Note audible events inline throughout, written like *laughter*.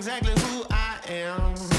exactly who I am.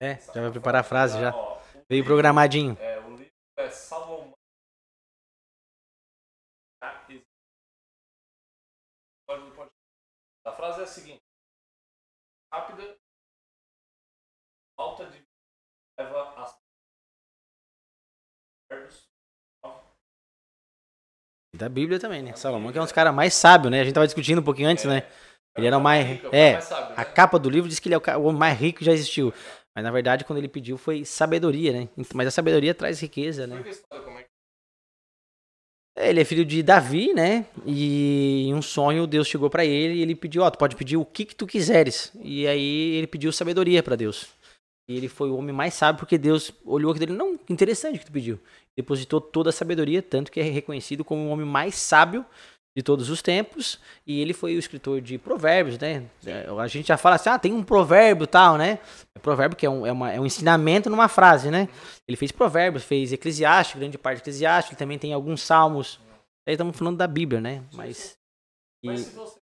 É, já vai preparar a frase já. Ó, Veio livro- programadinho. É, o livro é Salomão. Pode- A frase é a seguinte: rápida, falta de leva a. Da Bíblia também, né? Salomão, que é um dos caras mais sábios, né? A gente tava discutindo um pouquinho antes, né? Ele era o mais. é É, mais sábio, a né? capa do livro diz que ele é o mais rico que já existiu. Mas na verdade, quando ele pediu, foi sabedoria, né? Mas a sabedoria traz riqueza, né? É que- Ele é filho de Davi, né? E em um sonho Deus chegou pra ele e ele pediu, ó, tu pode pedir o que que tu quiseres. E aí ele pediu sabedoria pra Deus. E ele foi o homem mais sábio porque Deus olhou aquilo dele, não, interessante que tu pediu. Depositou toda a sabedoria, tanto que é reconhecido como o homem mais sábio de todos os tempos. E ele foi o escritor de provérbios, né? É, A gente já fala assim, ah, tem um provérbio tal, né? É provérbio que é um, é, uma- é um ensinamento numa frase, né? Ele fez provérbios, fez eclesiástico, grande parte de eclesiástico, ele também tem alguns salmos. Aí estamos falando da Bíblia, né? Mas. Mas se você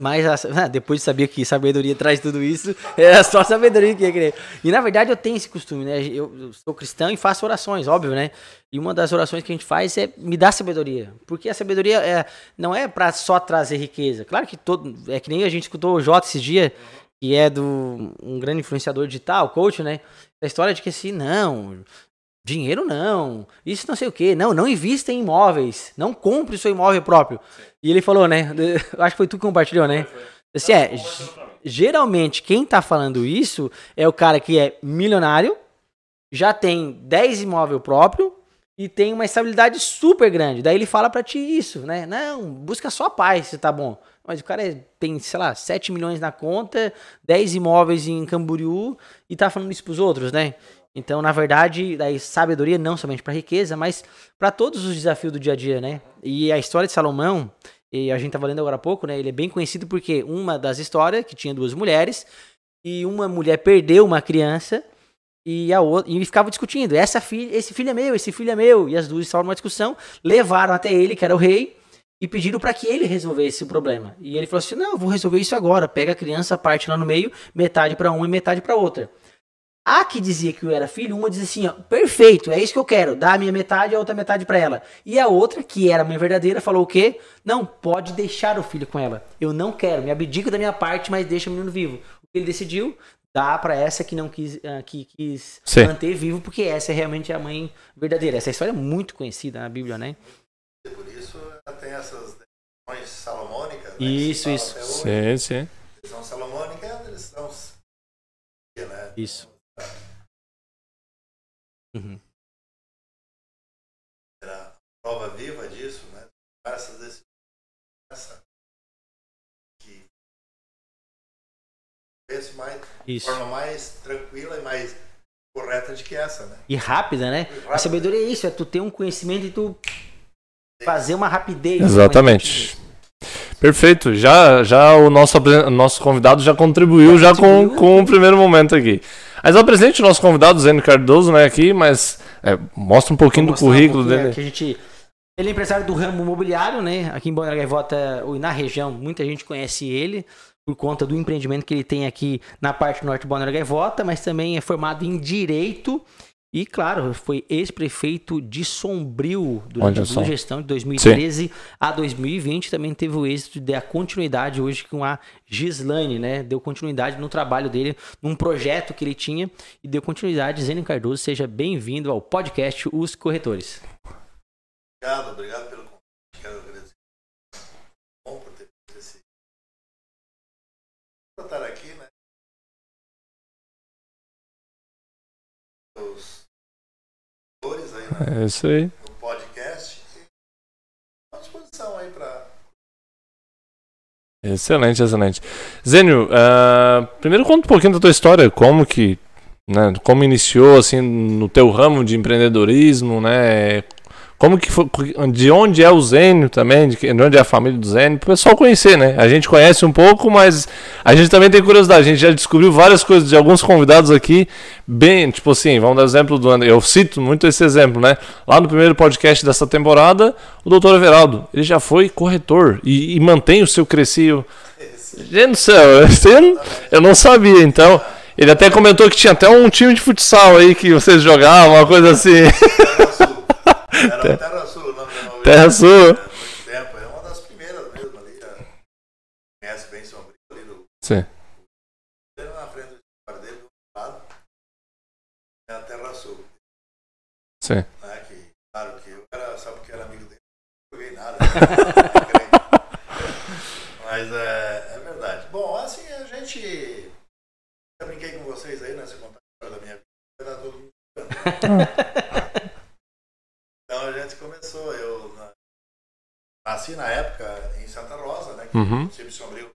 mas a- *laughs* depois de saber que sabedoria traz tudo isso, era *laughs* só sabedoria que ia querer. E na verdade eu tenho esse costume, né? Eu, sou cristão e faço orações, óbvio, né? E uma das orações que a gente faz é me dar sabedoria. Porque a sabedoria é, não é pra só trazer riqueza. Claro que todo. É que nem a gente escutou o Jota esses dias, que é do um grande influenciador digital, coach, né? A história de que assim, não, dinheiro não, isso não sei o que, não, não invista em imóveis, não compre seu imóvel próprio. E ele falou, né? *laughs* Acho que foi tu que compartilhou, né? Assim, é, conversando pra mim. geralmente quem tá falando isso é o cara que é milionário, já tem 10 imóveis próprio e tem uma estabilidade super grande. Daí ele fala pra ti isso, né? Não, busca só a paz, se tá bom. Mas o cara é- tem, sei lá, 7 milhões na conta, 10 imóveis em Camboriú e tá falando isso pros outros, né? Então, na verdade, daí sabedoria não somente para riqueza, mas para todos os desafios do dia a dia, né? E a história de Salomão, e a gente tava lendo agora há pouco, né? Ele é bem conhecido porque uma das histórias que tinha duas mulheres e uma mulher perdeu uma criança e a outra e ficava discutindo, essa filha, esse filho é meu, esse filho é meu, e as duas estavam numa discussão, levaram até ele, que era o rei, e pediram para que ele resolvesse o problema. E ele falou assim: "Não, eu vou resolver isso agora. Pega a criança, parte lá no meio, metade para uma e metade para outra." A que dizia que eu era filho, uma dizia assim, ó, perfeito, é isso que eu quero, dá a minha metade e a outra metade pra ela. E a outra, que era a mãe verdadeira, falou o quê? Não, pode deixar o filho com ela. Eu não quero, me abdico da minha parte, mas deixa o menino vivo. O que ele decidiu? Dá pra essa que não quis, ah, que quis Sim. manter vivo, porque essa é realmente a mãe verdadeira. Essa história é muito conhecida na Bíblia, né? Por isso ela tem essas decisões salomônicas. né, Isso, isso. Sim, sim. Decisão salomônica é a decisão. Né? Isso. Uhum. Era a prova viva disso, né? Essas decisões. Essa. Que. Pense mais. De Isso. forma mais tranquila e mais correta de que essa, né? E rápida, né? A rápida. sabedoria é isso, é tu ter um conhecimento e tu fazer uma rapidez. Exatamente. Perfeito. Já, já o nosso, nosso convidado já contribuiu já, com, contribuiu. com o primeiro momento aqui. Mas apresente o nosso convidado, Zeno Cardoso, né, aqui, mas é, mostra um pouquinho do mostrar um currículo pouquinho, dele. A gente, ele é empresário do ramo imobiliário, né? Aqui em Balneário Gaivota, ou na região, muita gente conhece ele por conta do empreendimento que ele tem aqui na parte norte de Balneário Gaivota, mas também é formado em Direito e, claro, foi ex-prefeito de Sombrio durante a sua gestão de 2013 a 2020. Também teve o êxito de dar continuidade hoje com a Gislaine, né? Deu continuidade no trabalho dele, num projeto que ele tinha e deu continuidade. Zênio Cardoso, seja bem-vindo ao podcast Os Corretores. Obrigado, obrigado pelo convite. Quero agradecer. Bom por ter feito esse. Estar aqui, né? Os aí na- É isso aí. no podcast. À disposição aí para Excelente, excelente. Zênio, ah, primeiro conta um pouquinho da tua história, como que, né, como iniciou assim no teu ramo de empreendedorismo, né? Como que foi, de onde é o Zênio também, de onde é a família do Zênio, pro pessoal conhecer, né? A gente conhece um pouco, mas a gente também tem curiosidade. A gente já descobriu várias coisas de alguns convidados aqui, bem, tipo assim, vamos dar o exemplo do André. Eu cito muito esse exemplo, né? Lá no primeiro podcast dessa temporada, o doutor Everaldo, ele já foi corretor e, e mantém o seu crescido. Gente do céu, *laughs* eu não sabia, então. Ele até comentou que tinha até um time de futsal aí que vocês jogavam, uma coisa assim. *laughs* Era o Terra Sul o nome da novela. Terra Sul. É, muito tempo. É uma das primeiras mesmo ali. Conhece bem Sombrio ali do. Sim. Ele na frente do bar dele, do lado. É a Terra Sul. Sim. Né? Que, claro que eu era, só porque era amigo dele, não joguei nada. *laughs* Mas é, é verdade. Bom, assim, a gente. Eu brinquei com vocês aí, né? Você contar a história da minha vida, vai dar todo mundo. *laughs* ficando. A gente começou. Eu na- nasci na época em Santa Rosa, né? Que Uhum. de Sombrio.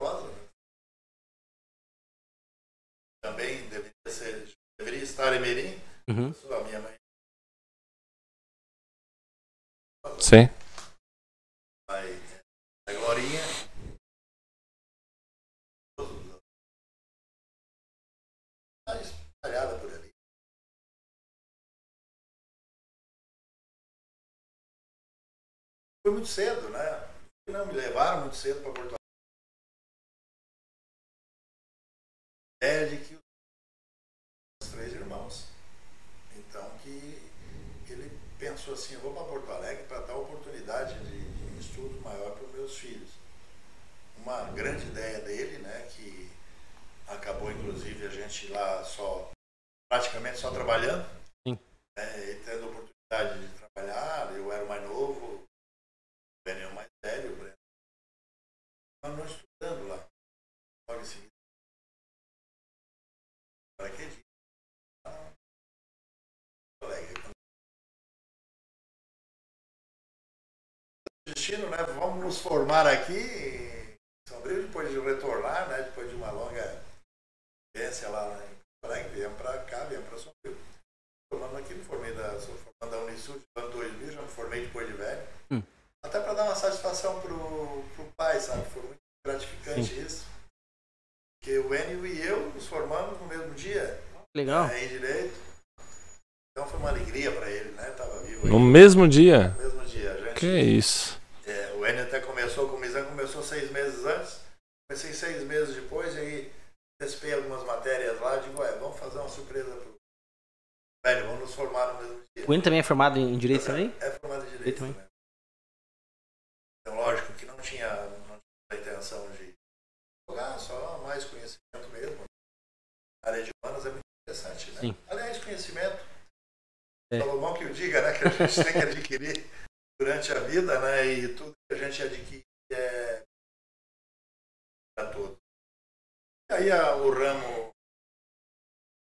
Rosa, né? Também deveria, ser, deveria estar em Merim. Uhum. A minha mãe Sim. Foi muito cedo, né? Não me levaram muito cedo para Porto Alegre. É de que os três irmãos. Então que ele pensou assim, eu vou para Porto Alegre para dar oportunidade de, de estudo maior para os meus filhos. Uma grande ideia dele, né, que acabou inclusive a gente lá só praticamente só trabalhando, Sim. né, e tendo oportunidade de trabalhar, eu era mais novo, Breno é o mais velho, o Breno. Mas não estudando lá. Logo em seguida. Para que? Ah, Alegre. destino, né? Vamos nos formar aqui Sombrio, depois de retornar, né? Depois de uma longa experiência lá Porto Alegre, viemos para cá, viemos para Sombrio. Formando aqui, me formei da, sou formando da Unisul no ano 2000, já me formei depois de velho. Hum. Até para dar uma satisfação pro, pro pai, sabe? Foi muito gratificante isso. Porque o Enio e eu nos formamos no mesmo dia, Legal. né, em Direito. Então foi uma alegria para ele, né? Tava vivo aí No mesmo dia. no mesmo dia. Gente, Que isso. é, o Enio até começou com o Mizan, começou seis meses antes. Comecei seis meses depois, e aí antecipei algumas matérias lá. Digo, ué, vamos fazer uma surpresa pro. Velho, vamos nos formar no mesmo dia. O Enio também é formado em Direito também? É formado em Ele direito também. também. Então, lógico que não tinha, não tinha a intenção de jogar, só mais conhecimento mesmo. A área de humanas é muito interessante, né? Sim. Aliás, conhecimento. É. Salomão que o diga, né? Que a gente *laughs* tem que adquirir durante a vida, né? E tudo que a gente adquire é para todo. E aí a- o ramo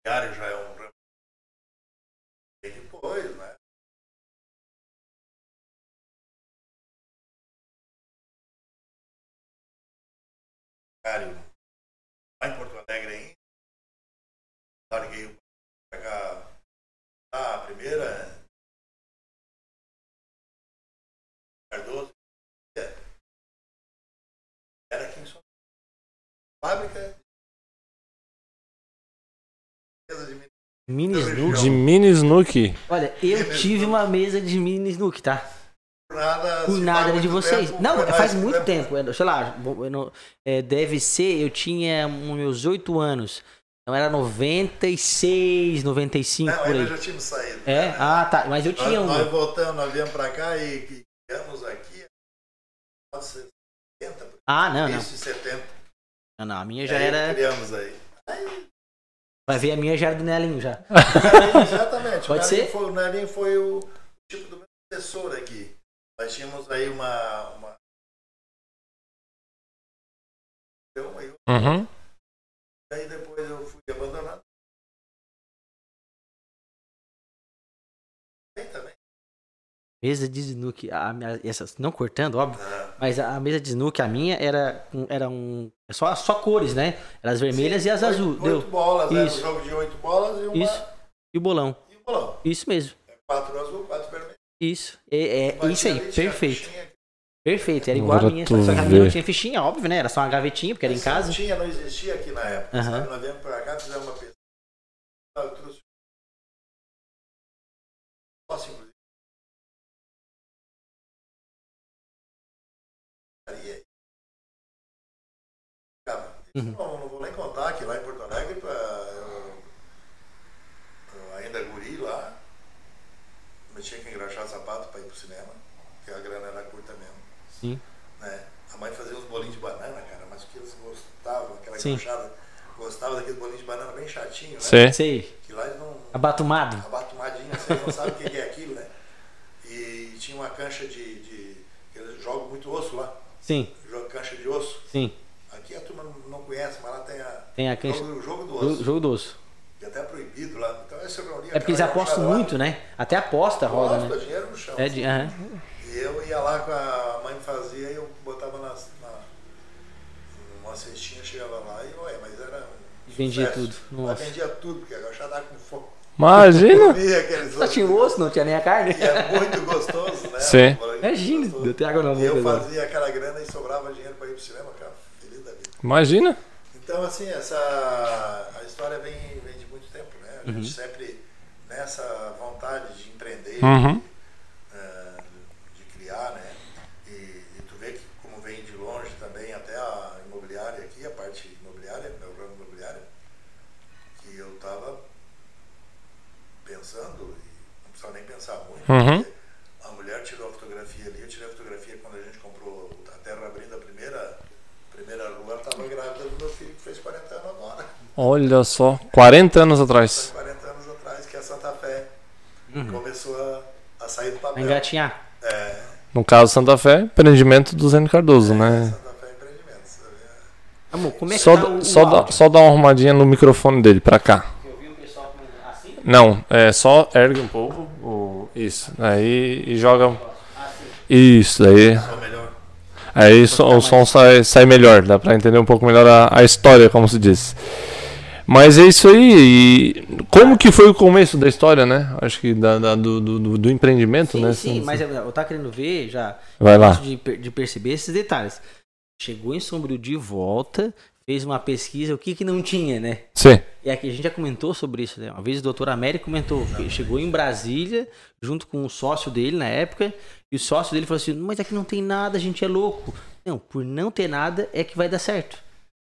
diário já é um ramo e depois, né? Diário lá em Porto Alegre ainda. Larguei cá ah, a primeira Cardoso era aqui em São Paulo. Fábrica de Mini Snook. De mini Snook. Olha, eu tive uma mesa de mini Snook, tá? Nada, Por nada faz era de vocês. tempo, Não, faz muito tempo. é, Sei lá, não- é, deve ser, eu tinha meus 8 anos. Então era 96, 95 Não, por aí. já tínhamos saído. É? né? Ah, tá. Mas eu tinha nós, um. nós voltamos, nós viemos pra cá e viemos aqui. Nossa, 70, Ah, não, não. isso em 70. Não, não. A minha já aí era. Criamos aí. Vai ver, a minha já era do Nelinho já. Exatamente. *laughs* Pode o ser? Nelinho Foi, o Nelinho foi o tipo do meu sucessor aqui. Nós tínhamos aí uma. uma... Aí, Uhum. aí depois eu fui abandonado. Bem também. Mesa de Snook. A minha, essas, não cortando, óbvio. Ah, Mas a, mesa de Snook, a minha, era, um- era um. Só, só cores, né? Era as vermelhas e as oito- azul. Oito Deu. bolas, era um Isso. jogo de oito bolas e uma. Isso. E o bolão. E um bolão. Isso mesmo. quatro azul, quatro vermelho. Isso. É, é isso aí, a perfeito. Perfeito, era igual a Agora minha, tu só que a minha não tinha fichinha, óbvio, né? Era só uma gavetinha, porque era em Essa casa. Não tinha, não existia aqui na época. Aham. sabe? Nós viemos pra cá, fizemos uma pesquisa. Eu trouxe. Posso, inclusive. Aí, Cara, Uhum. não, não vou nem contar que lá em Porto Alegre, pra, eu, eu ainda guri lá, eu tinha que engraxar sapato para ir pro cinema, porque a grana era curta mesmo Sim. né? A mãe fazia uns bolinhos de banana, cara, mas que eles gostavam, aquela Sim. gauchada, gostava daquele bolinho de banana bem chatinho, né? Sim. Sei. Que lá eles não. Abatumado. Abatumadinho, você não sabe o que é aquilo, né? E tinha uma cancha de. de eles jogam muito osso lá, Sim, jogam cancha de osso. sim. Aqui a turma não- conhece, mas lá tem a. Tem a cancha. Jogo, o jogo do osso, jogo do osso. que até é proibido lá. Reunia É porque eles apostam lá, muito, né? Até aposta roda, Aposta, né? dinheiro no chão. É de, aham. E eu ia lá com a mãe fazia e eu botava nas, na, numa cestinha, chegava lá e olha, mas era. um Vendia tudo. Mas Nossa. vendia tudo, porque a gauchada dava com fome. Imagina! *laughs* Só tinha o osso, não tinha nem a carne. E é muito gostoso, né? *laughs* Sim. Imagina, gostoso. deu até água na E boca eu agora. fazia aquela grana e sobrava dinheiro para ir pro cinema, cara. Feliz da vida. Imagina! Então, assim, essa a história vem, vem de muito tempo, né? A gente sempre nessa vontade de empreender, Uhum. de, eh, de criar, né? E, e tu vê que como vem de longe também até a imobiliária aqui, a parte imobiliária, meu ramo imobiliário, que eu estava pensando, e não precisava nem pensar muito, Uhum. a mulher tirou a fotografia ali, eu tirei a fotografia quando a gente comprou a terra abrindo a primeira, primeira rua, ela estava grávida do meu filho Olha só, 40 anos atrás. 40 anos atrás, que é a Santa Fé Uhum. começou a, a sair do papel. engatinhar. É, No caso Santa Fé, empreendimento do Zeno Cardoso, né? Santa Fé Empreendimentos. É, Amor, como é que Só, tá dá- o, só, o dá, só dá uma arrumadinha no microfone dele, pra cá. Eu vi o pessoal com- assim? Não, é só ergue um pouco. o- isso. Aí e joga. Isso, daí. Aí so- o som sai, sai melhor, dá pra entender um pouco melhor a, a história, como se diz. Mas é isso aí. E como que foi o começo da história, né? Acho que da, da- do, do, do- empreendimento, Sim, né? sim, mas eu, tava querendo ver já, Vai lá. de, de perceber esses detalhes. Chegou em Sombrio de volta, fez uma pesquisa, o que que não tinha, né? Sim. E aqui a gente já comentou sobre isso, né? Uma vez o doutor Américo comentou que chegou em Brasília, junto com o sócio dele na época, e o sócio dele falou assim: Mas aqui não tem nada, a gente é louco. Não, por não ter nada é que vai dar certo.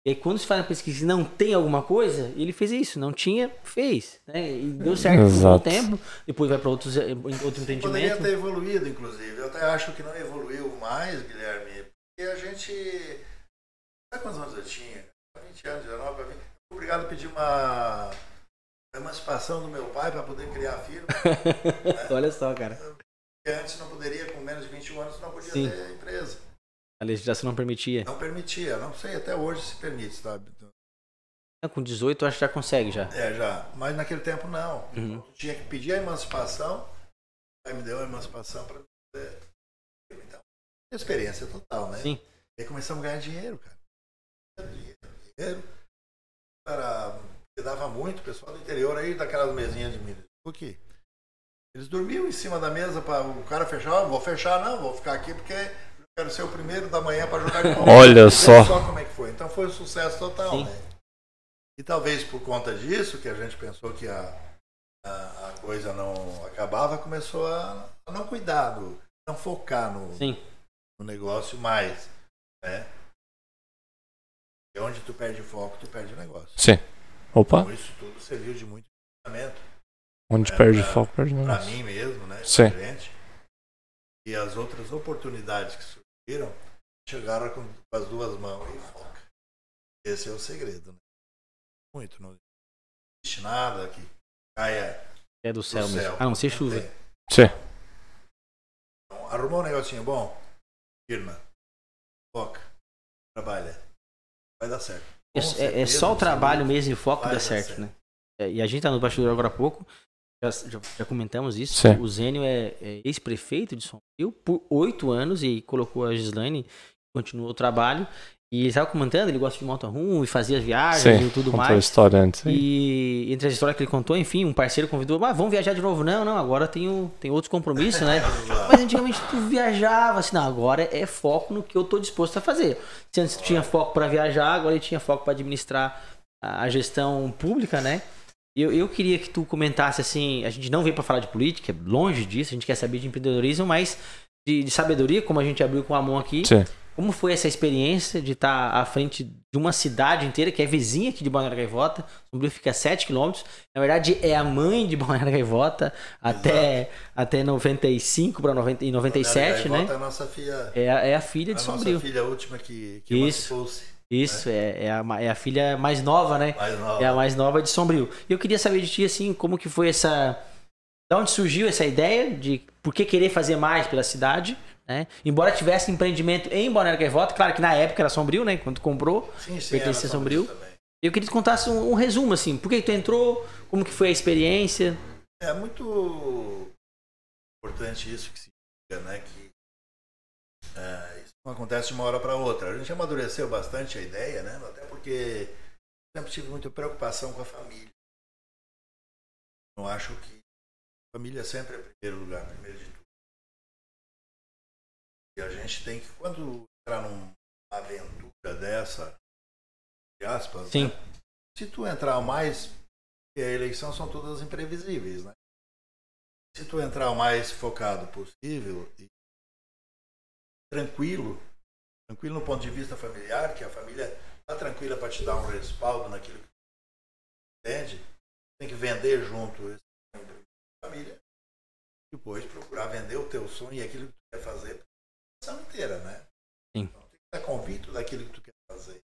E aí, quando se faz uma pesquisa e não tem alguma coisa, ele fez isso. Não tinha, fez. Né? E deu certo por um Exato. tempo. Depois vai para outros, eh, outro Poderia empreendimento. ter evoluído, inclusive. Eu até acho que não evoluiu mais, Guilherme, porque a gente. Sabe quantos anos eu tinha? 20 anos, 19 para 20. Obrigado a pedir uma emancipação do meu pai para poder criar a firma. *laughs* Olha só, cara. Porque antes não poderia, com menos de 21 anos, não podia Sim. ter empresa. A legislação não permitia. Não permitia, não sei, até hoje se permite, sabe? Com 18, eu acho que já consegue já. É, já. Mas naquele tempo não. Uhum. Tu tinha que pedir a emancipação, aí me deu a emancipação para. Então, experiência total, né? Sim. E aí começamos a ganhar dinheiro, cara. Dinheiro, dinheiro. Era, dava muito, o pessoal do interior aí, daquelas mesinhas de milho. O quê? Eles dormiam em cima da mesa para o cara fechar. "Ah, vou fechar, não, vou ficar aqui porque quero ser o primeiro da manhã para jogar de *laughs* bola. Olha só. só como é que foi. Então foi um sucesso total, Sim. né? E talvez por conta disso, que a gente pensou que a, a, a coisa não acabava, começou a, a não cuidar, do, não focar no, Sim. no negócio mais, né? E onde tu perde foco, tu perde o negócio. Sim. Opa, Então isso tudo serviu de muito ensinamento onde É, perde pra- foco, perde para negócio. mim mesmo, né? Sim. pra gente. E as outras oportunidades que surgiram chegaram com, as duas mãos e foca. Esse é o segredo, né? Muito. Não existe nada que caia É do do céu mesmo. céu. A não ser chuva. Sim. Então, arrumou um negocinho bom? Firma. Foca. Trabalha. Vai dar certo. É, é- é só o trabalho mesmo e o foco dá certo, certo. né? É, e a gente tá no bastidor agora há pouco. Já, já- já comentamos isso. Sim. O Zênio é, é ex-prefeito de São Paulo por oito anos e colocou a Gislaine, continuou o trabalho. E ele estava comentando, ele gosta de motorhome e fazia as viagens Sim, e tudo mais. história antes. hein? E entre as histórias que ele contou, enfim, um parceiro convidou, mas vamos viajar de novo. Não, não, agora tenho, tem outros compromissos, né? *laughs* Mas antigamente tu viajava, assim, não, agora é foco no que eu tô disposto a fazer. Se antes tu tinha foco para viajar, agora ele tinha foco para administrar a a gestão pública, né? Eu, eu queria que tu comentasse assim, a gente não veio para falar de política, é longe disso, a gente quer saber de empreendedorismo, mas de, de sabedoria, como a gente abriu com o Amon aqui. Sim. Como foi essa experiência de estar à frente de uma cidade inteira, que é vizinha aqui de Balneário Gaivota? Sombrio fica a 7 quilômetros. Na verdade, é a mãe de Balneário Gaivota até, até 95 para 90, e 97, né? Volta a nossa filha, É a, é a filha a de nossa Sombrio. filha última que, que Isso. Isso, é, é, a, é a filha mais nova, né? Mais nova. É a mais nova de Sombrio. E eu queria saber de ti, assim, como que foi essa... Da onde surgiu essa ideia de por que querer fazer mais pela cidade, né? Embora tivesse empreendimento em Balneário Gaivota, claro que na época era Sombrio, né? Quando tu comprou, Sim, sim, pertencia a Sombrio. também. Eu queria que tu contasse um, um resumo, assim, por que tu entrou, como que foi a experiência. É muito importante isso que se diga, né? Que é, não acontece de uma hora para outra. A gente amadureceu bastante a ideia, né? Até porque sempre tive muita preocupação com a família. Eu acho que a família sempre é primeiro lugar, primeiro de tudo. E a gente tem que, quando entrar numa aventura dessa, entre aspas, Sim. né? se tu entrar o mais, porque a eleição são todas imprevisíveis, né? Se tu entrar o mais focado possível e tranquilo, tranquilo no ponto de vista familiar, que a família está tranquila para te dar um respaldo naquilo que tu entende, tem que vender junto esse sonho da família, depois procurar vender o teu sonho e aquilo que tu quer fazer a inteira, né? Sim. Então, tem que estar convicto daquilo que tu quer fazer.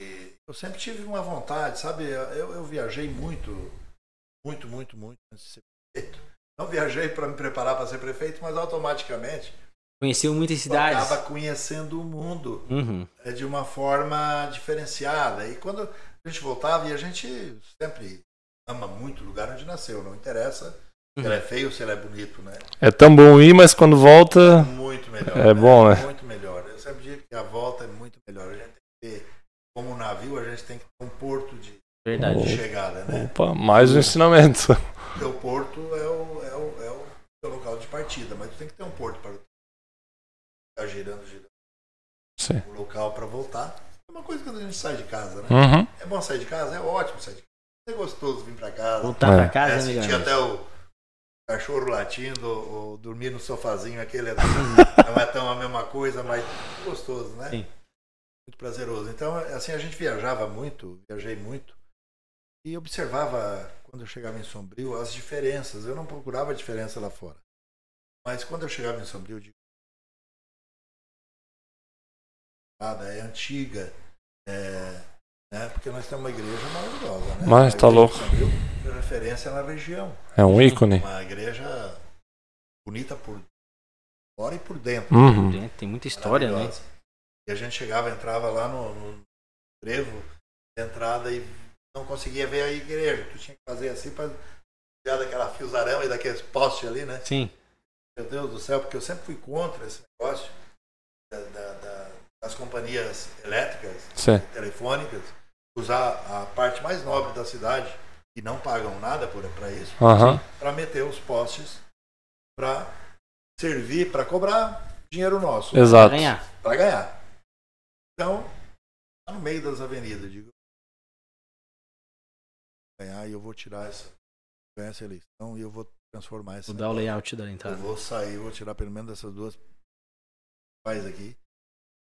E eu sempre tive uma vontade, sabe? Eu, eu viajei muito, muito, muito, muito antes de ser prefeito. Não viajei para me preparar para ser prefeito, mas automaticamente Conheceu muitas cidades. acaba conhecendo o mundo Uhum. é, de uma forma diferenciada. E quando a gente voltava, e a gente sempre ama muito o lugar onde nasceu, não interessa se Uhum. ele é feio ou se ele é bonito, né? É tão bom ir, mas quando volta. Muito melhor. É bom, né? Muito melhor. Eu sempre digo que a volta é muito melhor. A gente tem que ter, como um navio, a gente tem que ter um porto de, Verdade. de chegada, né? Opa, mais um ensinamento. O teu porto é o, é, o, é o teu local de partida, ficar girando, girando. Sim. Um local para voltar. É uma coisa quando a gente sai de casa, né? Uhum. É bom sair de casa? É ótimo sair de casa. É gostoso vir para casa. Voltar É. pra casa, É, né, sentir até o cachorro latindo ou, dormir no sofazinho, aquele é- *laughs* não é tão a mesma coisa, mas é gostoso, né? Sim. Muito prazeroso. Então, assim, a gente viajava muito, viajei muito, e observava, quando eu chegava em Sombrio, as diferenças. Eu não procurava diferença lá fora. Mas quando eu chegava em Sombrio, eu digo, é antiga, é, né? porque nós temos uma igreja maravilhosa, né? Mas A tá louco. Sombrio é referência na região. É um ícone. Uma igreja bonita por fora e por dentro. Uhum. Tem- Tem muita história, né? E a gente chegava, entrava lá no, no trevo de entrada e não conseguia ver a igreja. Tu tinha que fazer assim para tirar daquela fiozarama e daqueles postes ali, né? Sim. Meu Deus do céu, porque eu sempre fui contra esse negócio das companhias elétricas, Sim. telefônicas, usar a parte mais nobre da cidade e não pagam nada para isso Aham. para meter os postes para servir para cobrar dinheiro nosso Exato. ganhar. para ganhar. Então, lá no meio das avenidas, digo ganhar e eu vou tirar essa ganhar essa eleição e eu vou transformar essa Mudar o layout da eu entrada. vou sair, vou tirar pelo menos dessas duas faz aqui.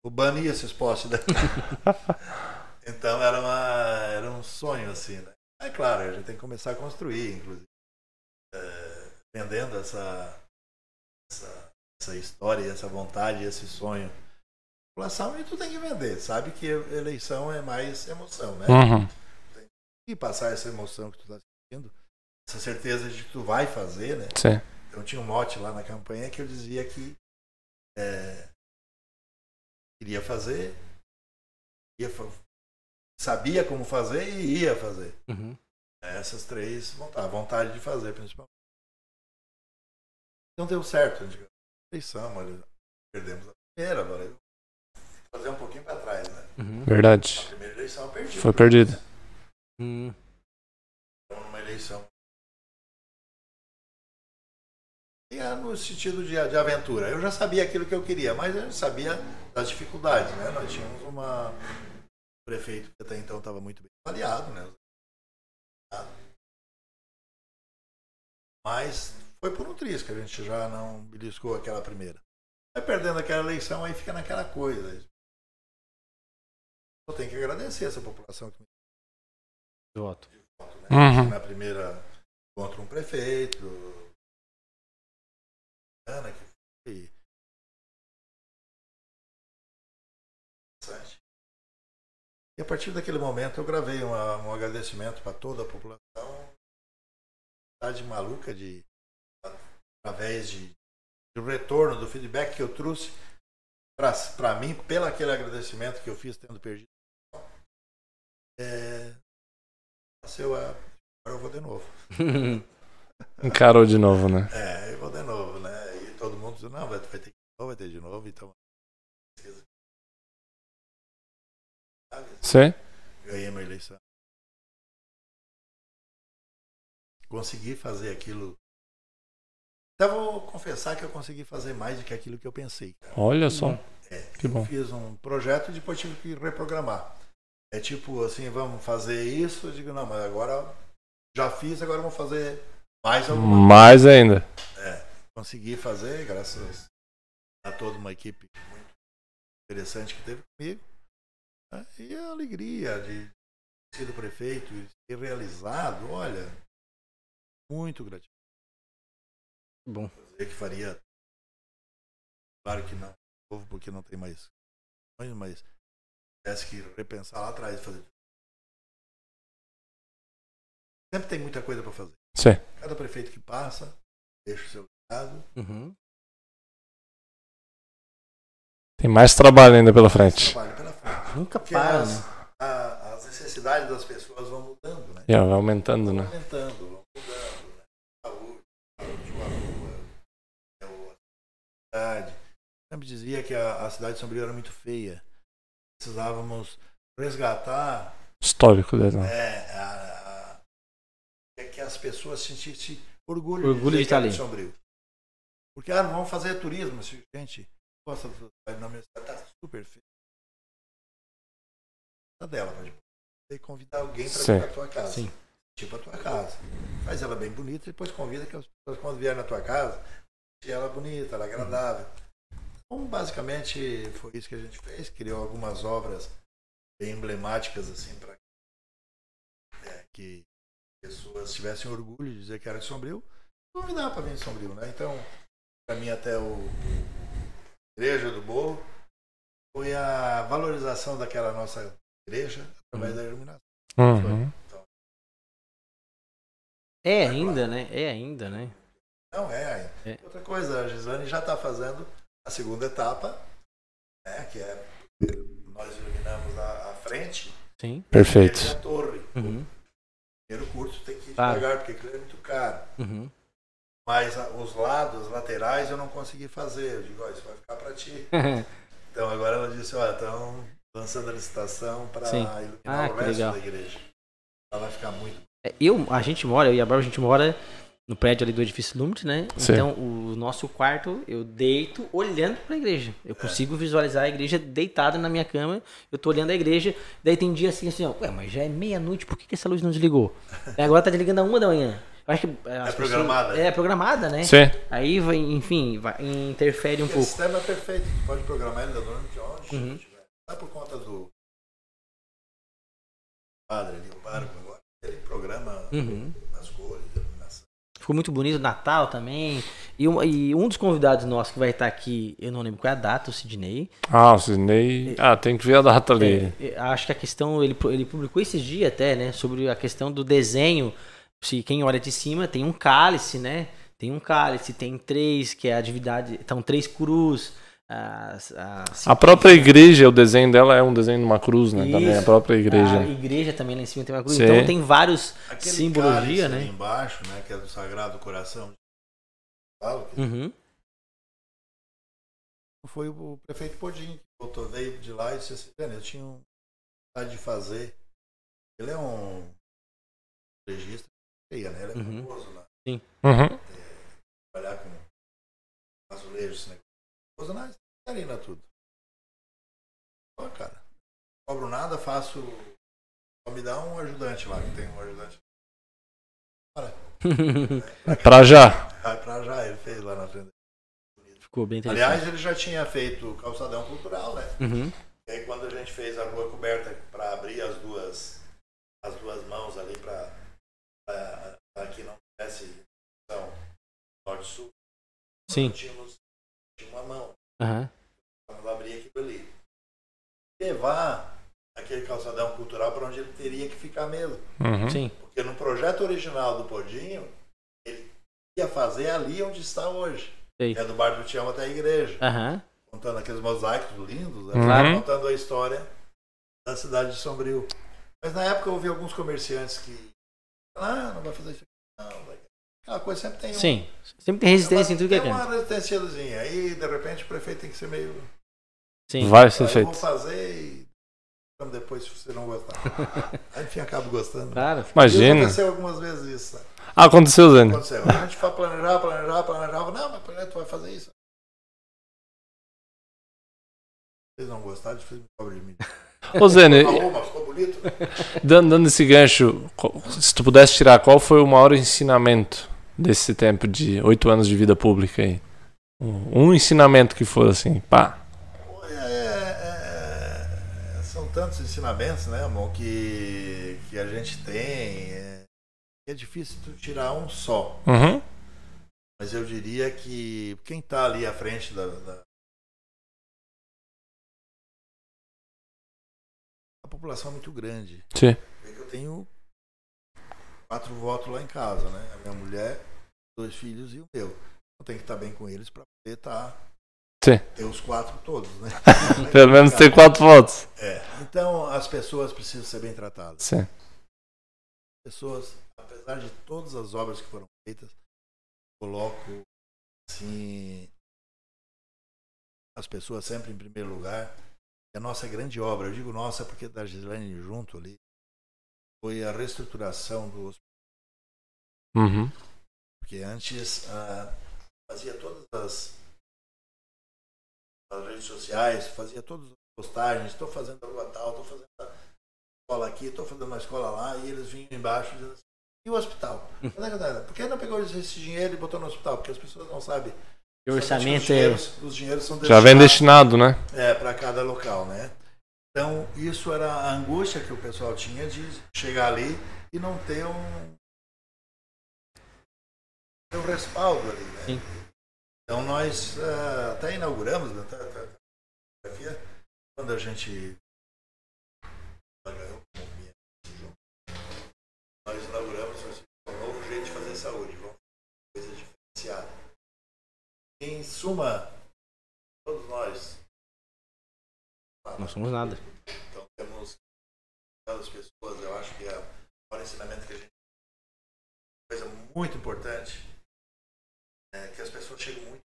Vou banir esses postes daqui. então era uma era um sonho assim, né? É claro, a gente tem que começar a construir, inclusive. É, vendendo essa, essa essa história, essa vontade, esse sonho. População e tu tem que vender, sabe que eleição é mais emoção, né? Uhum. E passar essa emoção que tu tá sentindo, essa certeza de que tu vai fazer, né? Sim. Eu tinha um mote lá na campanha que eu dizia que é, queria fazer, ia fa- sabia como fazer e ia fazer. Uhum. Essas três vontade, vontade de fazer, principalmente. Não deu certo, a gente eleição, olha, perdemos a primeira, agora fazer um pouquinho para trás, né? Verdade. A primeira eleição eu perdi. Foi perdida. Hum. E é no sentido de, de aventura. Eu já sabia aquilo que eu queria, mas eu sabia das dificuldades, né? Nós tínhamos uma um prefeito que até então estava muito bem avaliado, né? Mas foi por um triz que a gente já não beliscou aquela primeira. Vai perdendo aquela eleição, aí fica naquela coisa. Eu tenho que agradecer essa população que me Voto. voto, né? Uhum. Na primeira contra um prefeito. Que foi. interessante. E a partir daquele momento eu gravei uma- um agradecimento para toda a população. Cidade maluca de. através de, do retorno, do feedback que eu trouxe para mim, pelo aquele agradecimento que eu fiz tendo perdido. É, nasceu a. Agora eu vou de novo. *laughs* Encarou de novo, né? É, eu vou de novo, diz, não, vai, vai ter de novo, vai ter de novo, então. Sim? Ganhei minha eleição. Consegui fazer aquilo. Até vou confessar que eu consegui fazer mais do que aquilo que eu pensei. cara. Olha só. É, Que eu bom. fiz um projeto e depois tive que reprogramar. É tipo assim, vamos fazer isso, eu digo, não, mas agora já fiz, agora vamos fazer mais alguma Mais ainda. Consegui fazer, graças a toda uma equipe muito interessante que teve comigo. né? E a alegria de ter sido prefeito e ter realizado, olha, muito gratificante. Bom. Dizer que faria. Claro que não, novo porque não tem mais. Mas tivesse que repensar lá atrás fazer. Sempre tem muita coisa para fazer. Sim. Cada prefeito que passa, deixa o seu. Uhum. Tem mais trabalho ainda pela frente. trabalho pela frente. Nunca Porque para, as, né? a- as necessidades das pessoas vão mudando, né? E ó, vai aumentando, Vão né? aumentando, vão mudando. Né? Saúde, saúde de uma rua, outra. Cidade. Eu sempre dizia que a, a cidade de Sombrio era muito feia. Precisávamos resgatar Histórico dela. é, a, a- é que as pessoas sentissem orgulho, Orgulho de que estar ali. Sombrio. Porque, ah, não vamos fazer turismo. se- Gente, gosta do na minha cidade, tá super feio. Tá dela, pode tem que convidar alguém para vir na tua casa. Sim. Tipo a tua casa. Faz ela bem bonita e depois convida que as pessoas, quando vierem na tua casa, deixe ela bonita, ela agradável. Então, basicamente, foi isso que a gente fez. Criou algumas obras bem emblemáticas, assim, para que pessoas tivessem orgulho de dizer que era de Sombrio. Convidar para vir de Sombrio, né? Então, para mim, até o Igreja do Bolo foi a valorização daquela nossa igreja através da iluminação. Uhum. É ainda, né? É ainda, né? Não é. É. Outra coisa, a Gislane já está fazendo a segunda etapa, né, que é nós iluminamos a, a frente Sim. Perfeito. e a torre. Uhum. O primeiro curso tem que devagar, porque aquilo é muito caro. Uhum. Mas a- os lados, as laterais, eu não consegui fazer. Eu digo, ó, isso vai ficar para ti. *laughs* Então agora ela disse, ó, estão lançando a licitação para iluminar Ah, o que resto legal. da igreja. Ela vai ficar muito. É, Eu, a gente mora, eu e a Bárbara, a gente mora no prédio ali do edifício Lumit, né? Sim. Então, o nosso quarto, eu deito olhando pra igreja. Eu consigo visualizar a igreja deitada na minha cama, eu tô olhando a igreja, daí tem dia assim, assim, ó, ué, mas já é meia-noite, por que, que essa luz não desligou? *laughs* Agora tá desligando a uma da manhã. Eu acho que é, pessoas- programada. É programada, né? Sim. Aí, vai, enfim, vai, interfere um O pouco. sistema é perfeito. Pode programar ele da dona de onde Uhum. tiver. Não é por conta do padre ali, o pároco agora. Ele programa Uhum. as cores, a iluminação. Ficou muito bonito o Natal também. E um, e um dos convidados nossos que vai estar aqui, eu não lembro qual é a data, o Sidney. Ah, o Sidney. Ah, tem que ver a data ali. É, é, acho que a questão, ele, ele publicou esses dias até, né? Sobre a questão do desenho. Se quem olha de cima tem um cálice, né? Tem um cálice, tem três, que é a divindade. Então, três cruz. As, as- A própria igreja, o desenho dela é um desenho de uma cruz, né? Também a Isso. própria igreja. A igreja também lá em cima tem uma cruz. Sim. Então tem vários Aquele simbologia, né? embaixo, né, que é do Sagrado Coração. Uhum. Foi o prefeito Podim que voltou, veio de lá e disse assim, "Dani, eu tinha vontade de fazer. Ele é um legista, feia, né? Ele é Uhum. famoso lá. Uhum. Trabalhar com azulejos, né? Famoso na Catarina, tudo. Pô, cara, não cobro nada, faço. Só me dá um ajudante lá, que tem um ajudante. *laughs* Pra já. Vai pra já, ele fez lá na frente. Ficou bem interessante. Aliás, ele já tinha feito calçadão cultural, né? Uhum. E aí quando a gente fez a rua coberta para abrir as duas as duas mãos ali para que não tivesse então, norte sul, Sim. tínhamos tinha uma mão, Aham. vamos abrir aquilo ali. Levar aquele calçadão cultural para onde ele teria que ficar mesmo. Uhum. Sim. Porque no projeto original do Podinho, ele ia fazer ali onde está hoje. Sei. É do Bar do Tião até a igreja. Aham. contando aqueles mosaicos lindos, né? Claro. contando a história da cidade de Sombrio. Mas na época eu ouvi alguns comerciantes que ah, não vai fazer isso aqui, não. Vai... Aquela coisa sempre tem um- Sim. Sempre tem resistência em tudo que é tem uma resistênciazinha. Aí, de repente, o prefeito tem que ser meio. Sim. Vai ser "Ah, eu feito. vou fazer e vamos depois se você não gostar. *laughs* Aí, enfim, acabo gostando. Claro. Imagina. aconteceu algumas vezes isso. Né? Ah, aconteceu, Zane. Aconteceu. A gente vai planejar, planejar, planejar. Não, mas planejar, tu vai fazer isso. Se vocês não gostaram, vocês me cobram de mim. Ô, ficou bonito. *laughs* dando, dando esse gancho, se tu pudesse tirar, qual foi o maior ensinamento desse tempo de oito anos de vida pública aí? Um, ensinamento que for assim, pá. É, é, são tantos ensinamentos, né, amor, que, que a gente tem. É, é difícil tu tirar um só. Uhum. Mas eu diria que quem está ali à frente da, da- população é muito grande. Sim. Que eu tenho quatro votos lá em casa, né? A minha mulher, dois filhos e o meu. Eu tenho que estar bem com eles para poder estar. Sim. ter os quatro todos, né? *laughs* Pelo menos ter quatro votos. É. Então as pessoas precisam ser bem tratadas. Sim. pessoas, apesar de todas as obras que foram feitas, coloco assim as pessoas sempre em primeiro lugar. A nossa grande obra, eu digo nossa porque da Gislaine junto ali, foi a reestruturação do hospital. Uhum. Porque antes ah, fazia todas as, as redes sociais, fazia todas as postagens, estou fazendo a rua tal, estou fazendo a escola aqui, estou fazendo uma escola lá, e eles vinham embaixo dizendo assim, e o hospital? A galera? Por que não pegou esse dinheiro e botou no hospital? Porque as pessoas não sabem. O orçamento os é. dinheiros, os dinheiros são Já vem destinado, né? é, para cada local, né? Então, isso era a angústia que o pessoal tinha de chegar ali e não ter um, ter um respaldo ali, né? Sim. Então, nós eh, até inauguramos, né, até- quando a gente ganhou como minha decisão, nós inauguramos assim, um novo jeito de fazer saúde, vamos fazer coisa diferenciada. Em suma, todos nós Não somos nada. então temos aquelas pessoas, eu acho que é o maior ensinamento que a gente coisa muito importante é que as pessoas chegam muito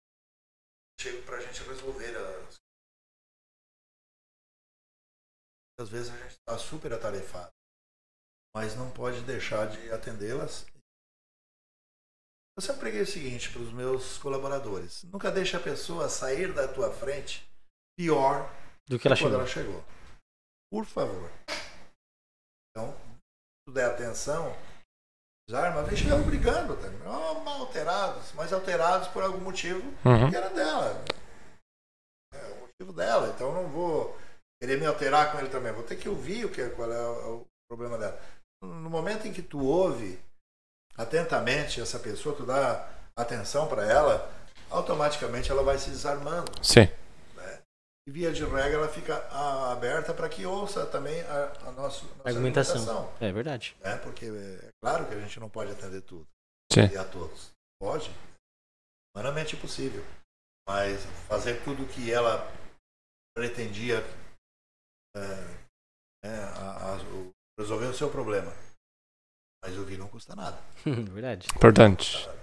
chegam pra gente resolver as às vezes a gente está super atarefado, mas não pode deixar de atendê-las. Eu sempre preguei o seguinte para os meus colaboradores: nunca deixe a pessoa sair da tua frente pior Do que ela quando chegou. ela chegou. Por favor. Então, se tu der atenção, os armas vem chegar brigando também. Oh, mal alterados, mas alterados por algum motivo Uhum. que era dela. É o motivo dela. Então eu não vou querer me alterar com ele também. Vou ter que ouvir o que, qual é o, o problema dela. No momento em que tu ouve atentamente essa pessoa, tu dá atenção para ela, automaticamente ela vai se desarmando. Sim. E via de regra ela fica ah, aberta para que ouça também a, a nossa, nossa Argumentação. argumentação, É verdade. né? Porque é claro que a gente não pode atender tudo Sim. e a todos. Pode, humanamente possível. Mas fazer tudo o que ela pretendia é, é, a- a- resolver o seu problema. Mas ouvir não custa nada. *laughs* verdade. Importante. Então,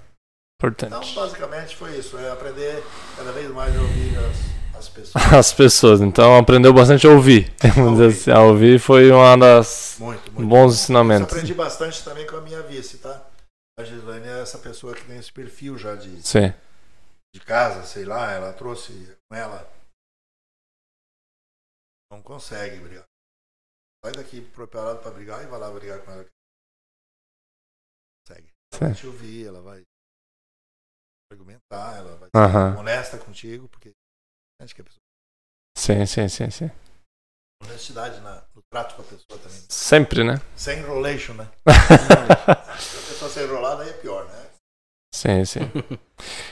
Importante. basicamente foi isso. É aprender cada vez mais a ouvir as, as pessoas. *laughs* as pessoas. Então aprendeu bastante a ouvir. *laughs* Vamos dizer assim, a ouvir foi uma das Muito, muito. bons Isso ensinamentos. aprendi bastante também com a minha vice, tá? A Gislaine é essa pessoa que tem esse perfil já de, Sim. de casa, sei lá, ela trouxe com ela. Não consegue brigar. Sai daqui preparado para brigar e vai lá brigar com ela. Vai Sim. te ouvir, ela vai argumentar, ela vai Aham. ser honesta contigo, porque acho que a pessoa Sim, sim, sim, sim. honestidade na, no trato com a pessoa também. Sempre, né? Sem enrolation, né? *laughs* Se a pessoa ser enrolada aí é pior, né? Sim, sim.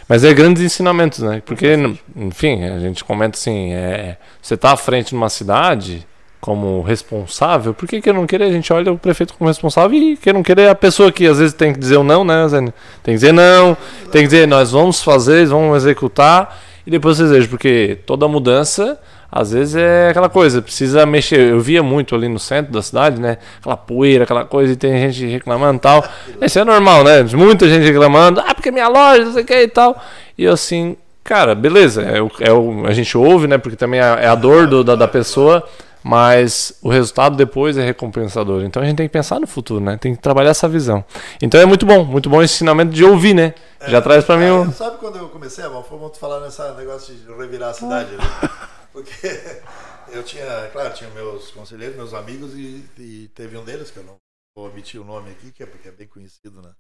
Mas é grandes ensinamentos, né? Porque, enfim, a gente comenta assim, é, você tá à frente numa cidade como responsável, por que que eu não querer? A gente olha o prefeito como responsável e que não querer a pessoa que às vezes tem que dizer o não, né, Zé? Tem que dizer não, tem que dizer nós vamos fazer, vamos executar e depois vocês vejam, porque toda mudança às vezes é aquela coisa, precisa mexer. Eu via muito ali no centro da cidade, né? Aquela poeira, aquela coisa, e tem gente reclamando e tal. Isso é normal, né? Muita gente reclamando, ah, porque minha loja, não sei o que e tal. E eu assim, cara, beleza, é o, é o- a gente ouve, né? Porque também é, é a dor do- da, da pessoa, mas o resultado depois é recompensador. Então a gente tem que pensar no futuro, né? Tem que trabalhar essa visão. Então é muito bom, muito bom esse ensinamento de ouvir, né? Já traz pra mim um. Sabe quando eu comecei, Amor? Vamos falar nesse negócio de revirar a cidade ali. *laughs* Porque *laughs* eu tinha, claro, tinha meus conselheiros, meus amigos, e, e teve um deles, que eu não vou omitir o nome aqui, que é porque é bem conhecido na,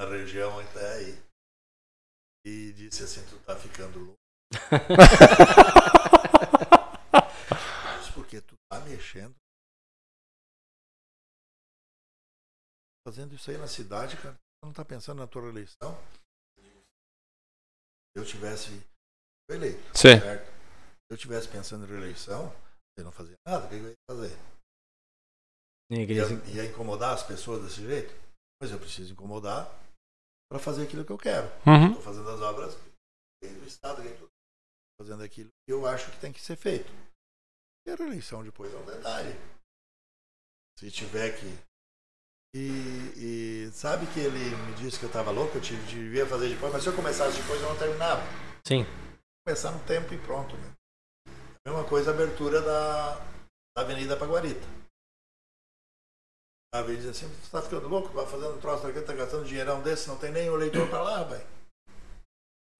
na região até, e, e disse assim, tu tá ficando louco. *laughs* Isso porque tu tá mexendo. Fazendo isso aí na cidade, cara. Não tá pensando na tua reeleição? Se eu tivesse eleito, Sim. certo? Se eu tivesse pensando em reeleição, eu não fazia nada, o que eu ia fazer? Ia, ia incomodar as pessoas desse jeito? Mas eu preciso incomodar para fazer aquilo que eu quero. Uhum. Estou fazendo as obras dentro do Estado, fazendo aquilo que eu acho que tem que ser feito. E a reeleição depois é um detalhe. Se tiver que. E, e sabe que ele me disse que eu estava louco, eu tive, devia fazer depois, mas se eu começasse depois eu não terminava. Sim. Começar no tempo e pronto. Né? A mesma coisa a abertura da, da Avenida Paguarita. A vez diz assim, você tá ficando louco, vai fazendo um troço aqui, tá gastando dinheirão desse, não tem nem o eleitor para lá, velho.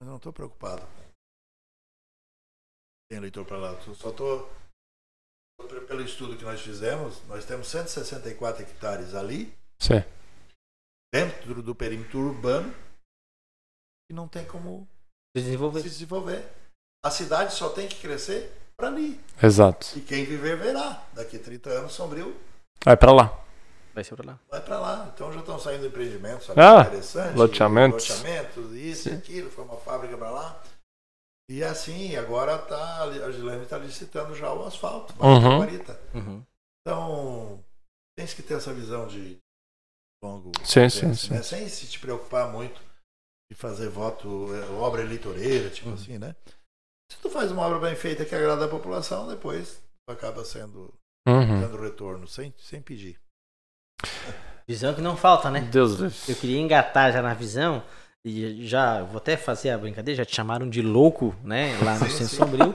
Mas eu não estou preocupado. Tem eleitor para lá, eu só estou pelo estudo que nós fizemos, nós temos 164 hectares ali, Sim. dentro do perímetro urbano, e não tem como Desenvolver. se desenvolver. A cidade só tem que crescer para ali. Exato. E quem viver verá. Daqui a 30 anos, Sombrio Vai pra lá. Vai ser pra lá. vai para lá. Então já estão saindo empreendimentos sabe, Ah, interessantes. loteamentos. Loteamentos, isso e aquilo. Foi uma fábrica para lá. E assim, agora tá, a Gilene está licitando já o asfalto. Uhum. Guarita. Uhum. Então, tem que ter essa visão de longo Sim, prazo, sim, né? Sem se te preocupar muito de fazer voto, eh, obra eleitoreira, tipo Uhum. assim, né? Se tu faz uma obra bem feita que agrada a população, depois tu acaba sendo Uhum. dando retorno, sem, sem pedir. Visão que não falta, né? Deus Deus. Eu queria engatar já na visão. E já vou até fazer a brincadeira, já te chamaram de louco, né? Lá no Centro Sombrio.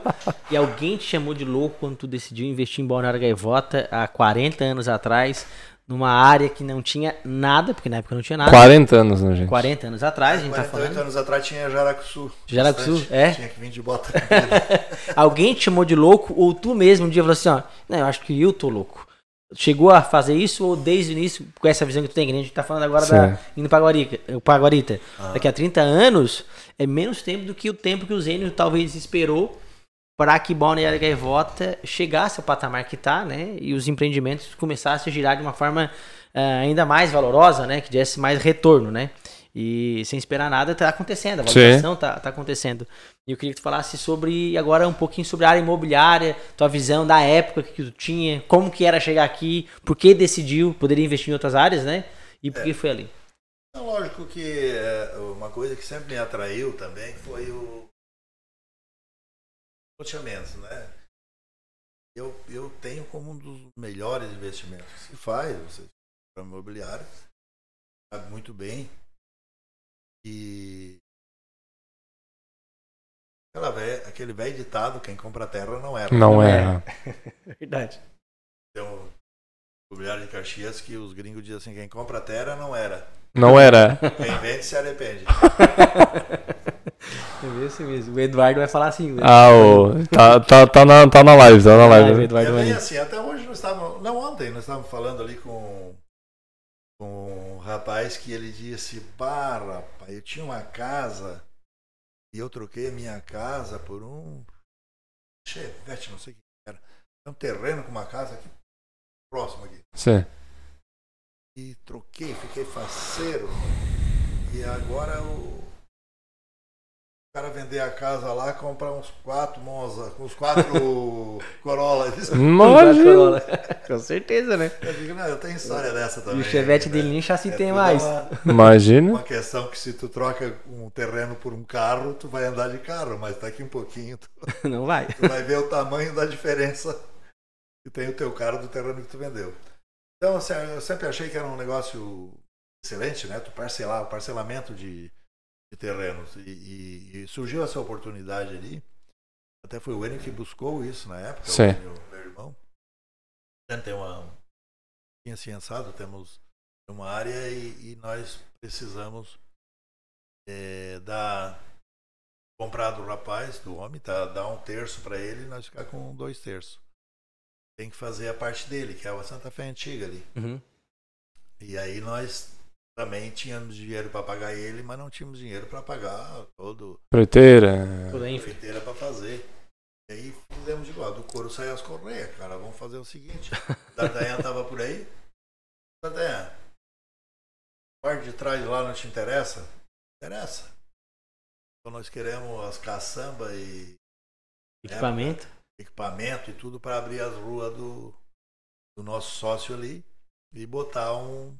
E alguém te chamou de louco quando tu decidiu investir em Balneário Gaivota há 40 anos atrás, numa área que não tinha nada, porque na época não tinha nada. 40 anos, né, gente? 40 anos atrás, a gente tá 48 falando. anos atrás tinha Jaracuçu. Jaracuçu, é? Tinha que vir de bota. *laughs* Alguém te chamou de louco, ou tu mesmo um dia falou assim, ó, não, eu acho que eu tô louco. Chegou a fazer isso, ou desde o início, com essa visão que tu tem, que a gente tá falando agora da, indo pra Guarita, pra Guarita. Ah. Daqui a 30 anos, é menos tempo do que o tempo que o Zênio talvez esperou para que Balneário Gaivota chegasse ao patamar que tá, né? E os empreendimentos começassem a girar de uma forma ah, ainda mais valorosa, né? Que desse mais retorno, né? E sem esperar nada, tá acontecendo, a valorização tá, tá acontecendo. E eu queria que tu falasse sobre, agora um pouquinho sobre a área imobiliária, tua visão da época que tu tinha, como que era chegar aqui, por que decidiu, poderia investir em outras áreas, né? E por que foi ali? É lógico que é, uma coisa que sempre me atraiu também foi o loteamento, né? Eu, eu tenho como um dos melhores investimentos que se faz, você para imobiliário, sabe muito bem. E Aquela véia- aquele velho ditado, quem compra terra não era. Não Não é. *laughs* Verdade. Tem um imobiliário de Caxias que os gringos dizem assim, quem compra terra não era. Não era. Quem vende se arrepende. *laughs* É isso mesmo. O Eduardo vai falar assim. né? Ah, o... tá, tá, tá, na, tá na live, tá na live. o né? É Eduardo Mani. assim, até hoje nós estávamos. Não, ontem nós estávamos falando ali com, com um rapaz que ele disse, pá, rapaz, eu tinha uma casa e eu troquei a minha casa por um chevette, não sei o que era. É um terreno com uma casa aqui próximo aqui. Sim. E troquei, fiquei faceiro. E agora o o cara vender a casa lá, comprar uns quatro Monza, uns quatro *laughs* Corolla. Imagina. *laughs* Com certeza, né? Eu digo, não, eu tenho história dessa E também. o chevette né? dele nem chassi É tem mais. Uma, Imagina. uma questão que se tu troca um terreno por um carro, tu vai andar de carro, mas daqui um pouquinho tu, *laughs* Não vai. tu vai ver o tamanho da diferença que tem o teu carro do terreno que tu vendeu. Então, assim, eu sempre achei que era um negócio excelente, né? Tu parcelar, o parcelamento de, de terrenos. E, e- surgiu essa oportunidade ali. Até foi o Enio que buscou isso na época, Sim. o Enio, meu irmão. Tem uma. Tinha ciênciado, temos uma área e, e nós precisamos eh, dar. Comprar do rapaz, do homem, tá, dar um terço para ele e nós ficar com dois terços. Tem que fazer a parte dele, que é a Santa Fé antiga ali. Uhum. E aí nós também tínhamos dinheiro para pagar ele, mas não tínhamos dinheiro para pagar todo Preteira. Tudo a aí. enfeiteira para fazer. E aí fizemos igual, do couro saiu as correias, cara. Vamos fazer o seguinte. *laughs* D'Artagnan tava por aí. D'Artagnan, a parte de trás lá não te interessa? Interessa. Então nós queremos as caçamba e Equipamento. equipamento e tudo para abrir as ruas do, do nosso sócio ali e botar um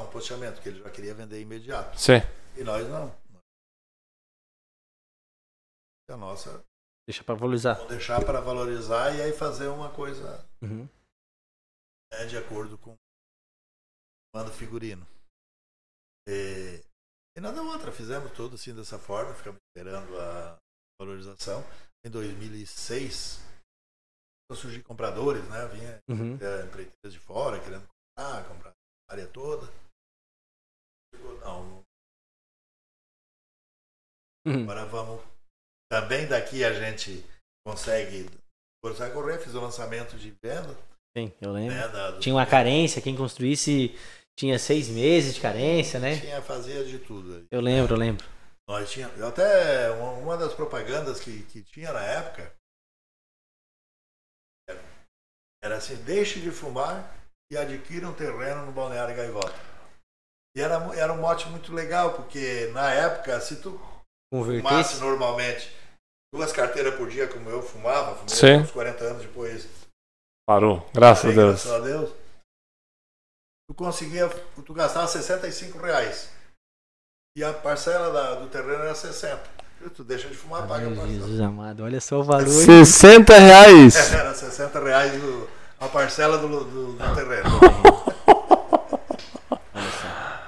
um postamento que ele já queria vender imediato. Sim. E nós não. A nossa, Deixa pra valorizar. vamos deixar para valorizar e aí fazer uma coisa Uhum. né, de acordo com o mando figurino. E, e nada outra, fizemos tudo assim dessa forma, ficamos esperando a valorização. Em 2006, surgiram compradores, né? Vinha Uhum. é, empreiteiras de fora querendo comprar, comprar área toda. Chegou, Não, Uhum. agora vamos. Também daqui a gente consegue forçar a correr, fiz o lançamento de venda. Sim, eu lembro. Né, da- Tinha uma carência, quem construísse tinha seis meses de carência, né? Tinha, fazia de tudo. Eu lembro, eu lembro. Nós tinha, eu até uma, das propagandas que, que tinha na época era assim, deixe de fumar e adquira um terreno no Balneário Gaivota. E era, era um mote muito legal, porque na época, se tu fumasse Convertesse. normalmente duas carteiras por dia, como eu fumava, fumei Sim. uns 40 anos depois, Parou. Graças a Aí, Deus. Graças a Deus. Tu conseguia, tu gastava 65 reais. E a parcela da- do terreno era 60. E Tu deixa de fumar, paga a parcela. Jesus amado, olha só o valor. 60 reais. *laughs* Era 60 reais o- a parcela do, do- do terreno. *laughs*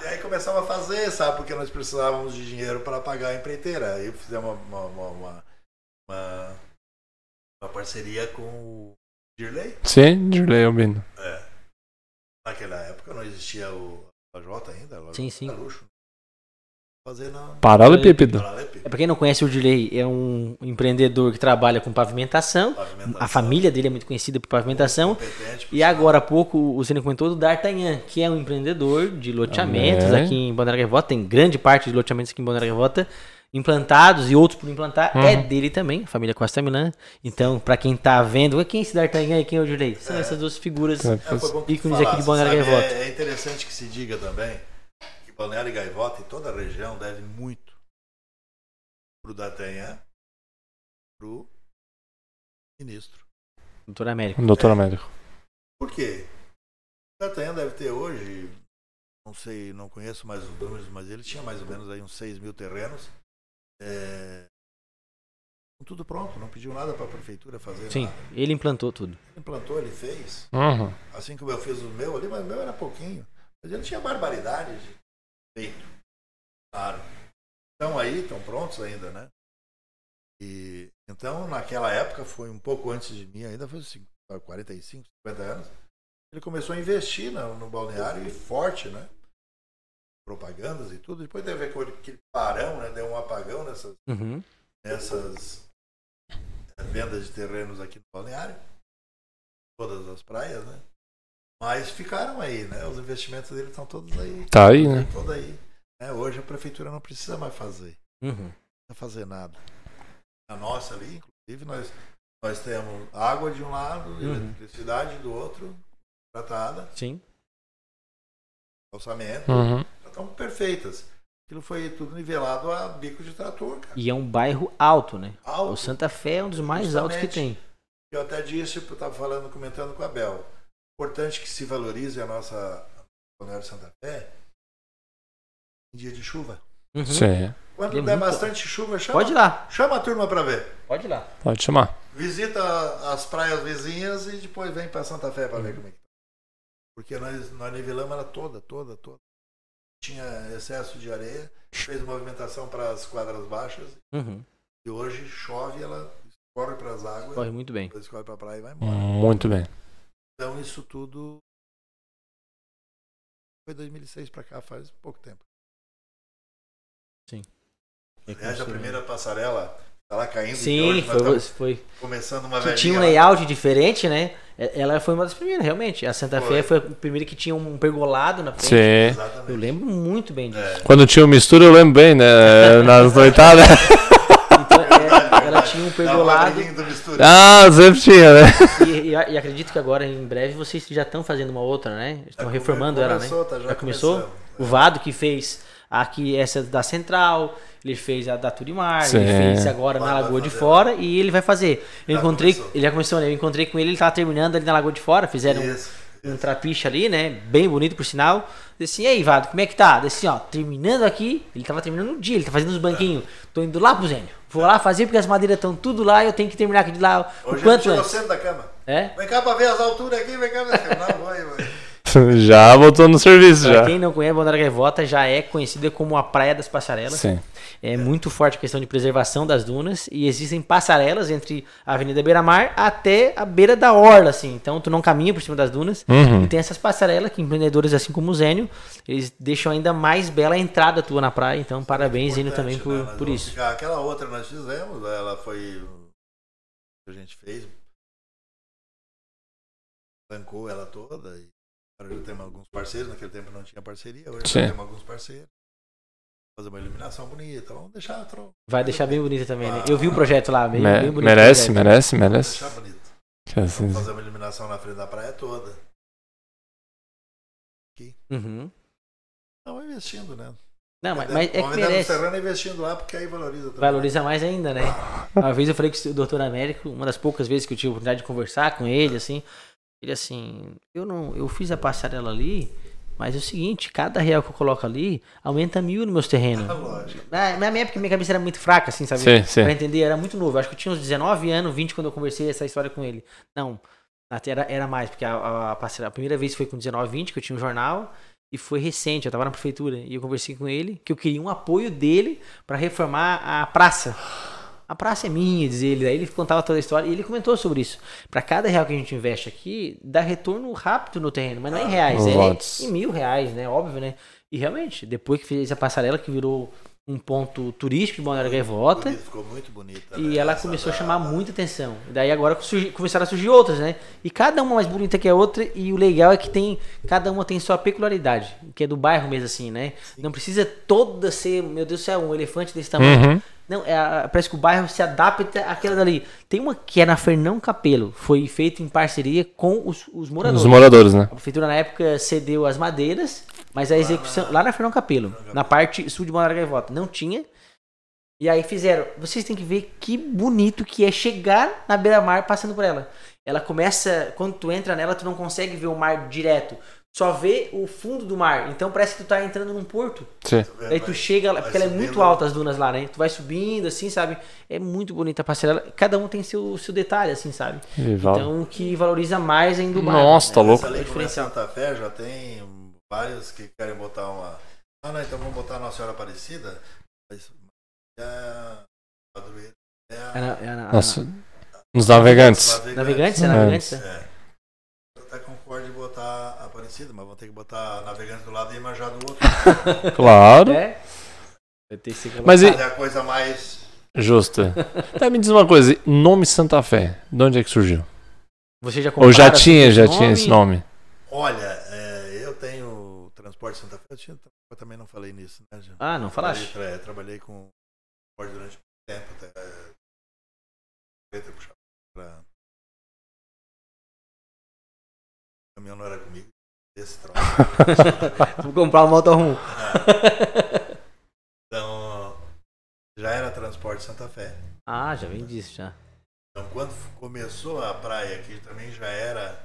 E aí começamos a fazer, sabe? Porque nós precisávamos de dinheiro para pagar a empreiteira. Aí fizemos uma, uma, uma, uma, uma parceria com o Dirley. Sim, Dirley Albino. Naquela época não existia o AJ ainda. a Sim, sim. Luxo. Fazer na Paralelepípedo. Paralelepípedo. É pra quem não conhece o Dirley, é um empreendedor que trabalha com pavimentação. Pavimentação. A família dele é muito conhecida por pavimentação. Por E agora há pouco o Cine comentou do D'Artagnan, que é um empreendedor de loteamentos É. aqui em Balneário Gaivota. Tem grande parte de loteamentos aqui em Balneário Gaivota implantados e outros por implantar. É Uhum. dele também, a família Costa Milan. Então, pra quem tá vendo, quem é esse D'Artagnan e quem é o Dirley? São essas duas figuras. É. É, ícones aqui de sabe? Gaivota. É, é interessante que se diga também Balneário e Gaivota e toda a região deve muito pro D'Artagnan, pro ministro. Doutor Américo. Doutor Américo. Por quê? O D'Artagnan deve ter hoje, não sei, não conheço mais os números, mas ele tinha mais ou menos aí uns 6 mil terrenos. É, com tudo pronto, não pediu nada para a prefeitura fazer Sim, nada. ele implantou tudo. Ele implantou, ele fez. Uhum. Assim como eu fiz o meu ali, mas o meu era pouquinho. Mas ele tinha barbaridade de feito. Claro. estão aí, estão prontos ainda, né? E então, naquela época, foi um pouco antes de mim, ainda foi cinco- 45, 50 anos. Ele começou a investir no, no balneário e forte, né? Propagandas e tudo. Depois teve aquele aquele parão, né? Deu um apagão nessas, Uhum. nessas eh, vendas de terrenos aqui no balneário. Todas as praias, né? Mas ficaram aí, né? Os investimentos dele estão todos aí. Tá aí, né? Todos aí. né? Hoje a prefeitura não precisa mais fazer. Uhum. Não precisa fazer nada. A nossa ali, inclusive, nós, nós temos água de um lado, Uhum. eletricidade do outro, tratada, Sim. calçamento, Uhum. já estão perfeitas. Aquilo foi tudo nivelado a bico de trator, cara. E é um bairro alto, né? Alto. O Santa Fé é um dos mais altos que Justamente. tem. Eu até disse, eu estava falando, comentando com a Bel. Importante que se valorize a nossa Balneário Santa Fé em dia de chuva. Uhum. Sim. Quando É der muito- bastante chuva, chama, Pode ir lá. chama a turma para ver. Pode ir lá. Pode chamar. Visita as praias vizinhas e depois vem para Santa Fé para Uhum. ver como é que tá. Porque nós, nós nivelamos ela toda, toda, toda. Tinha excesso de areia, fez movimentação para as quadras baixas Uhum. e hoje chove ela escorre para as águas, Corre muito bem. depois escorre para a praia e vai embora. Muito bem. Então isso tudo foi 2006 para cá, faz pouco tempo. Aliás, a primeira passarela tá lá caindo. e Sim, foi, estamos foi. começando uma Que velhinha. tinha um lá. layout diferente, né? Ela foi uma das primeiras, realmente. A Santa Foi. Fé foi a primeira que tinha um pergolado na frente. Sim. Exatamente. Eu lembro muito bem disso. É. Quando tinha o mistura, eu lembro bem, né? *laughs* Nas noitadas. *laughs* Ela tinha um pergolado. Ah, sempre tinha, né? E, e- e acredito que agora, em breve, vocês já estão fazendo uma outra, né? Estão Já reformando come- ela, né? começou, tá, já começou? começamos. O Vado que fez aqui essa da Central, ele fez a da Turimar, Sim. ele fez agora na Vai- vai Lagoa de. Fora e ele vai fazer. Eu Já encontrei, começou. ele já começou, né? Eu encontrei com ele, ele tava terminando ali na Lagoa de Fora, fizeram Isso. Um trapiche ali, né? Bem bonito por sinal. Disse assim, e aí, Vado, como é que tá? Disse assim, ó, terminando aqui, ele tava terminando no dia, ele tá fazendo os banquinhos. Tô indo lá pro Zênio. Vou lá fazer porque as madeiras estão tudo lá e eu tenho que terminar aqui de lá o Hoje ele quanto antes. cedo da cama. É? Vem cá pra ver as alturas aqui, vem cá. Não, vai, vai. *laughs* Já botou no serviço, Pra já. quem não conhece, Balneário Gaivota já é conhecida como a Praia das Passarelas. Sim. É muito forte a questão de preservação das dunas e existem passarelas entre a Avenida Beira Mar até a beira da orla, assim. Então tu não caminha por cima das dunas. Uhum. E tem essas passarelas que empreendedores assim como o Zênio, eles deixam ainda mais bela a entrada tua na praia. Então parabéns, Zênio, também por, né? Por isso. ficar- Aquela outra nós fizemos, ela foi. A gente fez. Bancou ela toda. E agora já temos alguns parceiros. Naquele tempo não tinha parceria, hoje Sim. já temos alguns parceiros. Fazer uma iluminação bonita. Vamos deixar tro- Vai deixar bem bonita também, né? Eu vi o projeto lá, bem, Me- bem bonito. merece, merece, Vamos merece. deixar bonito. Que assim- Vamos fazer uma iluminação na frente da praia toda. Uhum. Estamos investindo, né? Não, mas, mas é que merece. terreno investindo lá, porque aí valoriza também. Valoriza mais ainda, né? Uma vez eu falei com o doutor Américo, uma das poucas vezes que eu tive a oportunidade de conversar com ele, assim. Ele assim, eu não, eu fiz a passarela ali, mas é o seguinte, cada real que eu coloco ali aumenta mil nos meus terrenos. *laughs* Ah, lógico. Na, na minha época, minha cabeça era muito fraca, assim, sabe? Sim, sim. Pra entender, era muito novo. Acho que eu tinha uns 19 anos, 20 quando eu conversei essa história com ele. Não, até era, era mais, porque a, a, a passarela- a primeira vez foi com 19, 20, que eu tinha um jornal. E foi recente, eu tava na prefeitura e eu conversei com ele que eu queria um apoio dele pra reformar a praça. A praça é minha, diz ele. Aí ele contava toda a história e ele comentou sobre isso. Pra cada real que a gente investe aqui, dá retorno rápido no terreno, mas não é em reais, é em mil reais, né? Óbvio, né? E realmente, depois que fez a passarela que virou um ponto turístico de Balneário Gaivota, Bonito, ficou muito bonita. e né? ela Essa começou a da- chamar muita atenção. E daí agora surgi- começaram a surgir outras, né? E cada uma mais bonita que a outra. E o legal é que tem. Cada uma tem sua peculiaridade. Que é do bairro mesmo, assim, né? Não precisa toda ser, meu Deus do céu, um elefante desse tamanho. Uhum. Não, é, parece que o bairro se adapta àquela dali. Tem uma que é na Fernão Capelo. Foi feito em parceria com os, os moradores. Os moradores, né? A prefeitura na época cedeu as madeiras, mas a execução lá na Fernão Capelo, na parte sul de Balneário Gaivota, não tinha. E aí fizeram. Vocês têm que ver que bonito que é chegar na beira-mar passando por ela. Ela começa, quando tu entra nela, tu não consegue ver o mar direto. Só vê o fundo do mar. Então parece que tu tá entrando num porto. Sim. Aí tu chega porque ela é muito alta as dunas lá, né? Tu vai subindo, assim, sabe? É muito bonita a passarela. Cada um tem seu, seu detalhe, assim, sabe? Então o que valoriza mais ainda o bairro. Nossa, tá né? louco. É é diferencial. Santa Fé, já tem vários que querem botar uma. Ah, não, então vamos botar Nossa Senhora Aparecida. Mas a padroeira é a É na- é Nossa, nos navegantes. Navegantes? É É. navegantes? É. Eu até concordo de botar Aparecida, mas vão ter que botar Navegantes do lado e Imanjá do outro. *laughs* Claro. É? Vai ter que ser Mas e- a coisa mais. Justa. Tá, me diz uma coisa, nome Santa Fé, de onde é que surgiu? Você já Ou já compraram tinha, esse já tinha esse nome? Olha, é, eu tenho Transporte Santa Fé, eu, tinha, eu também não falei nisso, né? Ah, não falaste? Trabalhei, tra- trabalhei com transporte durante muito tempo, até. Pra. O caminhão não era comigo, esse troço. *laughs* Vou comprar um motorhome. Então, já era Transporte Santa Fé. Ah, já vem disso já. Então, quando começou a praia aqui, também já era.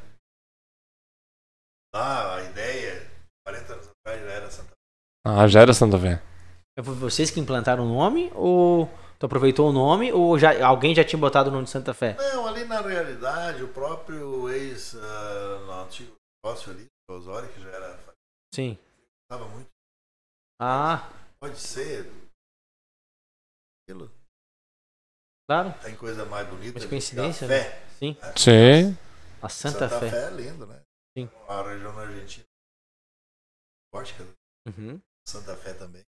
Lá, a ideia, 40 anos atrás, já era Santa Fé. Ah, já era Santa Fé. Foi vocês que implantaram o nome? Ou tu aproveitou o nome? Ou já, alguém já tinha botado o nome de Santa Fé? Não, ali na realidade, o próprio ex, no antigo negócio ali, Osório, que já era. Sim. Estava muito. Ah, Pode ser. Aquilo. claro. Tem coisa mais bonita. Mas coincidência, a né? fé. Sim. Sim. A Santa, Fé. é lindo, né? Sim. A região da Argentina. Forte, cara. Uhum. Santa Fé também.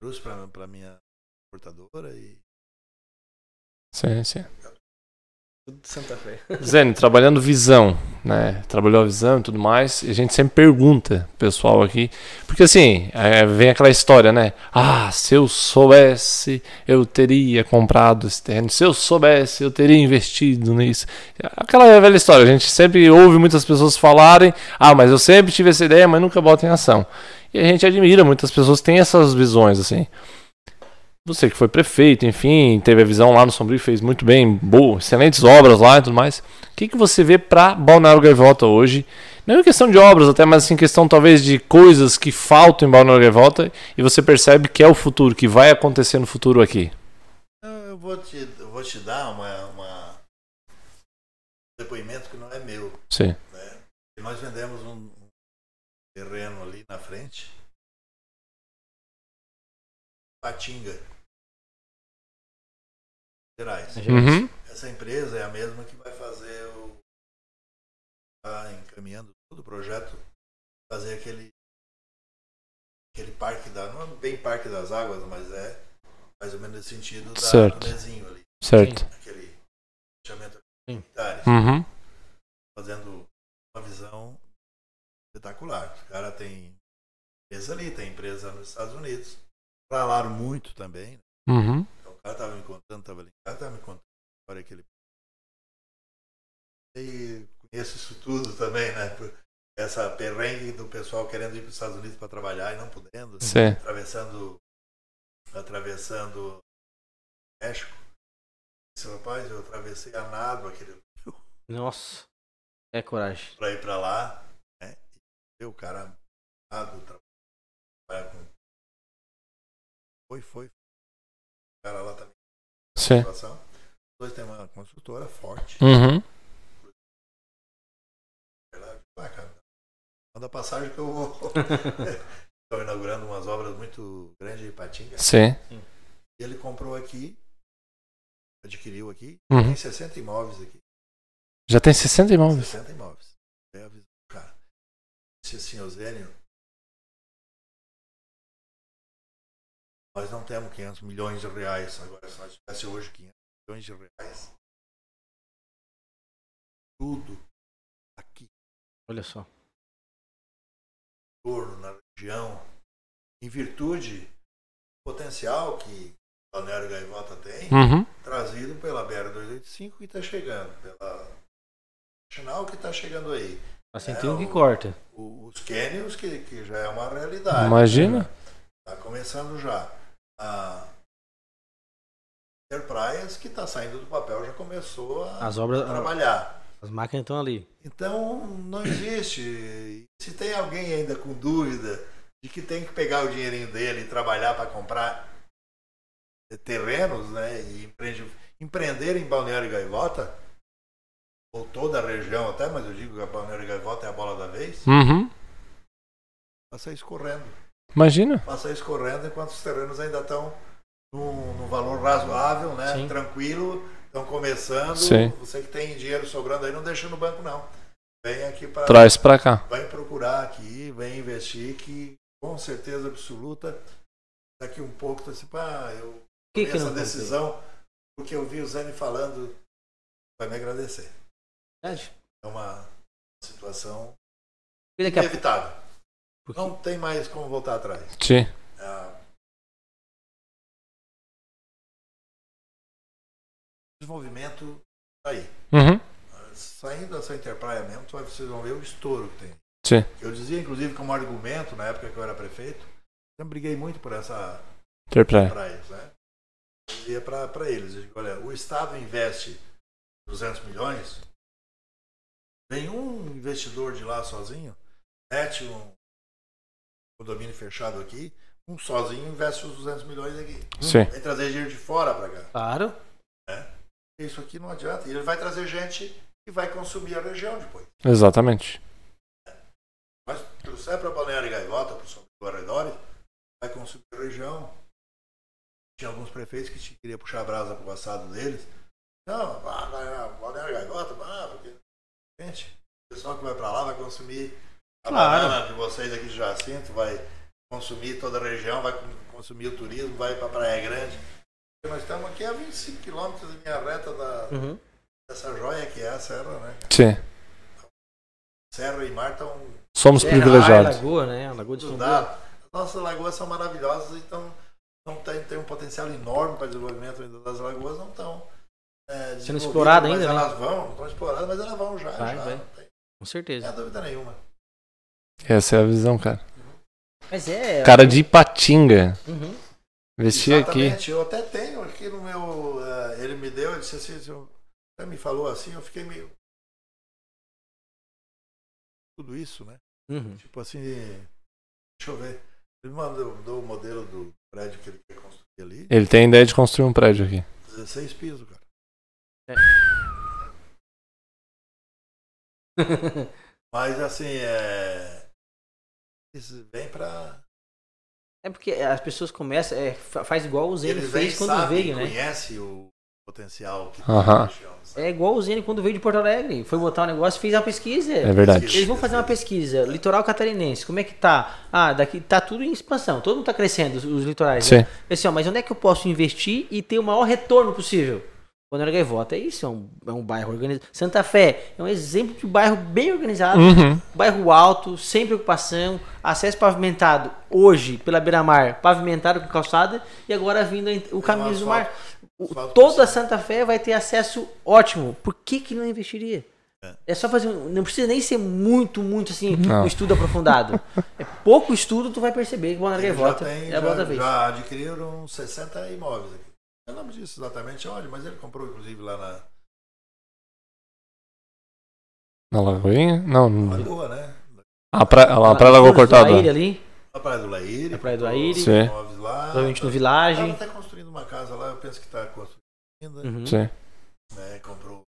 Trouxe pra, pra minha portadora e. Sim, sim. Tudo Santa Fé. *laughs* Zene, trabalhando visão, né? Trabalhou a visão e tudo mais. E a gente sempre pergunta pessoal aqui. Porque assim, é, vem aquela história, né? Ah, se eu soubesse, eu teria comprado esse terreno. Se eu soubesse, eu teria investido nisso. Aquela velha história. A gente sempre ouve muitas pessoas falarem: Ah, mas eu sempre tive essa ideia, mas nunca boto em ação. E a gente admira, muitas pessoas têm essas visões, assim. Você que foi prefeito, enfim, teve a visão lá no Sombrio, fez muito bem, boa, excelentes obras lá e tudo mais. O que, que você vê para Balneário Gaivota hoje? Não em questão de obras até, mas em questão talvez de coisas que faltam em Balneário Gaivota e você percebe que é o futuro, que vai acontecer no futuro aqui. Eu vou te, eu vou te dar uma, uma- um depoimento que não é meu. Sim. Né? Nós vendemos um, um terreno ali na frente. Patinga. Gerais. Uhum. Essa empresa é a mesma que vai fazer o. Está encaminhando todo o projeto, fazer aquele. Aquele parque da. Não é bem parque das águas, mas é mais ou menos nesse sentido da, Certo. do Nezinho ali. Certo. Aquele fechamento Sim. Uhum. Fazendo uma visão espetacular. Os caras têm empresa ali, tem empresa nos Estados Unidos. Falaram muito também. né? Uhum. Cara estava me contando, estava ali, cara estava me contando a história que ele. E conheço isso tudo também, né? Essa perrengue do pessoal querendo ir para os Estados Unidos para trabalhar e não podendo, Sim. atravessando, atravessando México. Esse rapaz, eu atravessei a nado aquele *laughs* Nossa. É coragem. para ir para lá, né? E o cara nado, trabalhar com. Foi, foi. Cara lá também. Sim. Os dois têm uma construtora forte. Uhum. Cara, manda passagem que eu vou. *laughs* Estão inaugurando umas obras muito grandes em Patinga. Sim. E ele comprou aqui, adquiriu aqui, Uhum. tem 60 imóveis aqui. Já tem 60 imóveis. 60 imóveis. É a visão do cara. Disse assim, Eusênio, nós não temos 500 milhões de reais. Agora, se nós tivesse hoje 500 milhões de reais, tudo aqui, Olha só. no entorno, na região, em virtude do potencial que o Balneário Gaivota tem, Uhum. trazido pela BR-285 que está chegando, pela Nacional que está chegando aí. Assim É, tem um que o- corta. O- os cânions, que, que já é uma realidade. Imagina. Está começando já. A ter praias que está saindo do papel, já começou a, As obras. a trabalhar. As máquinas estão ali. Então, não existe. Se tem alguém ainda com dúvida de que tem que pegar o dinheirinho dele e trabalhar para comprar terrenos, né, e empreende- empreender em Balneário Gaivota, ou toda a região até, mas eu digo que a Balneário Gaivota é a bola da vez, Uhum. faça isso correndo. Imagina. Faça isso correndo enquanto os terrenos ainda estão num, num valor razoável, né? Sim. Tranquilo, estão começando. Sim. Você que tem dinheiro sobrando aí, não deixa no banco não. Vem aqui para Traz pra cá. vai procurar aqui, vem investir que com certeza absoluta daqui um pouco tá assim, pá, eu que, tomei que não essa decisão porque eu vi o Zane falando, vai me agradecer. Verdade. É uma situação Porque daqui a inevitável. Pouco. Não tem mais como voltar atrás. Sim. É, desenvolvimento tá aí. Uhum. Saindo dessa Enterpraia mesmo, vocês vão ver o estouro que tem. Sim. Eu dizia, inclusive, como argumento, na época que eu era prefeito, sempre briguei muito por essa Ter praia. né? Eu dizia para eles, eu digo, olha, o Estado investe 200 milhões, vem um investidor de lá sozinho, mete um condomínio fechado aqui, um sozinho investe os 200 milhões aqui. Sim. Vem trazer dinheiro de fora para cá. Claro. Isso aqui não adianta. E ele vai trazer gente que vai consumir a região depois. Exatamente. Mas trouxer para Balneário e Gaivota, para os arredores, vai consumir a região. Tinha alguns prefeitos que queriam puxar a brasa para o passado deles. Não, vai, vai, vai, Balneário e Gaivota, ah, porque. Gente, o pessoal que vai para lá vai consumir a Claro. banana de vocês aqui de Jacinto, vai consumir toda a região, vai con- consumir o turismo, vai para Praia Grande. Nós estamos aqui a 25 quilômetros de linha reta da, Uhum. dessa joia que é a Serra, né? Sim. Serra e mar estão Somos Serra, privilegiados. Lagoa, né? A Lagoa de. As nossas lagoas são maravilhosas, então não tem, tem um potencial enorme para desenvolvimento ainda das lagoas, não estão é, desenvolvidas, explorada mas ainda, né? elas vão, não estão exploradas, mas elas vão já, Vai, já vai. não Com não certeza. tem dúvida nenhuma. Essa é a visão, cara. Mas é. Cara de Ipatinga. Uhum. Investir aqui. Eu até tenho aqui no meu, eh, ele me deu, ele disse assim, até me falou assim, eu fiquei meio tudo isso, né? Uhum. Tipo assim, deixa eu ver. Ele me mandou, mandou o modelo do prédio que ele quer construir ali. Ele tem ideia de construir um prédio aqui. 16 pisos, cara. Mas assim, é. Vem pra. É porque as pessoas começam, é, fa- faz igual o Zene fez quando sabe, veio, né? conhece o potencial que tem Aham. na região. É igual o Zene quando veio de Porto Alegre. Foi botar um negócio, fez uma pesquisa. É verdade. Eles vão fazer uma pesquisa. Litoral catarinense, como é que tá? Ah, daqui tá tudo em expansão. Todo mundo tá crescendo, os, os litorais. Sim. Né? Assim, ó, mas onde é que eu posso investir e ter o maior retorno possível? Quando Gaivota é isso, é um, é um bairro organizado. Santa Fé é um exemplo de bairro bem organizado, Uhum. bairro alto, sem preocupação, acesso pavimentado hoje pela beira-mar, pavimentado com calçada e agora vindo o caminho do mar. O- toda. Santa Fé vai ter acesso ótimo. Por que que não investiria? É. É só fazer, um- não precisa nem ser muito, muito assim, Não. um estudo aprofundado. *laughs* É pouco estudo, tu vai perceber que Ele já, Gaivota tem, é a já, vez. já adquiriram 60 imóveis aqui. Eu não lembro disso exatamente onde, mas ele comprou inclusive lá na Na Lagoinha? Não. na Lagoa, né? A praia, a praia Lagoa Cortada. Laíra ali, Na Praia do Laíre. Na Praia do Laíre. Sim. Lá. provavelmente no Estava Village. até construindo uma casa lá, eu penso que está construindo ainda. Uhum. Sim. né, comprou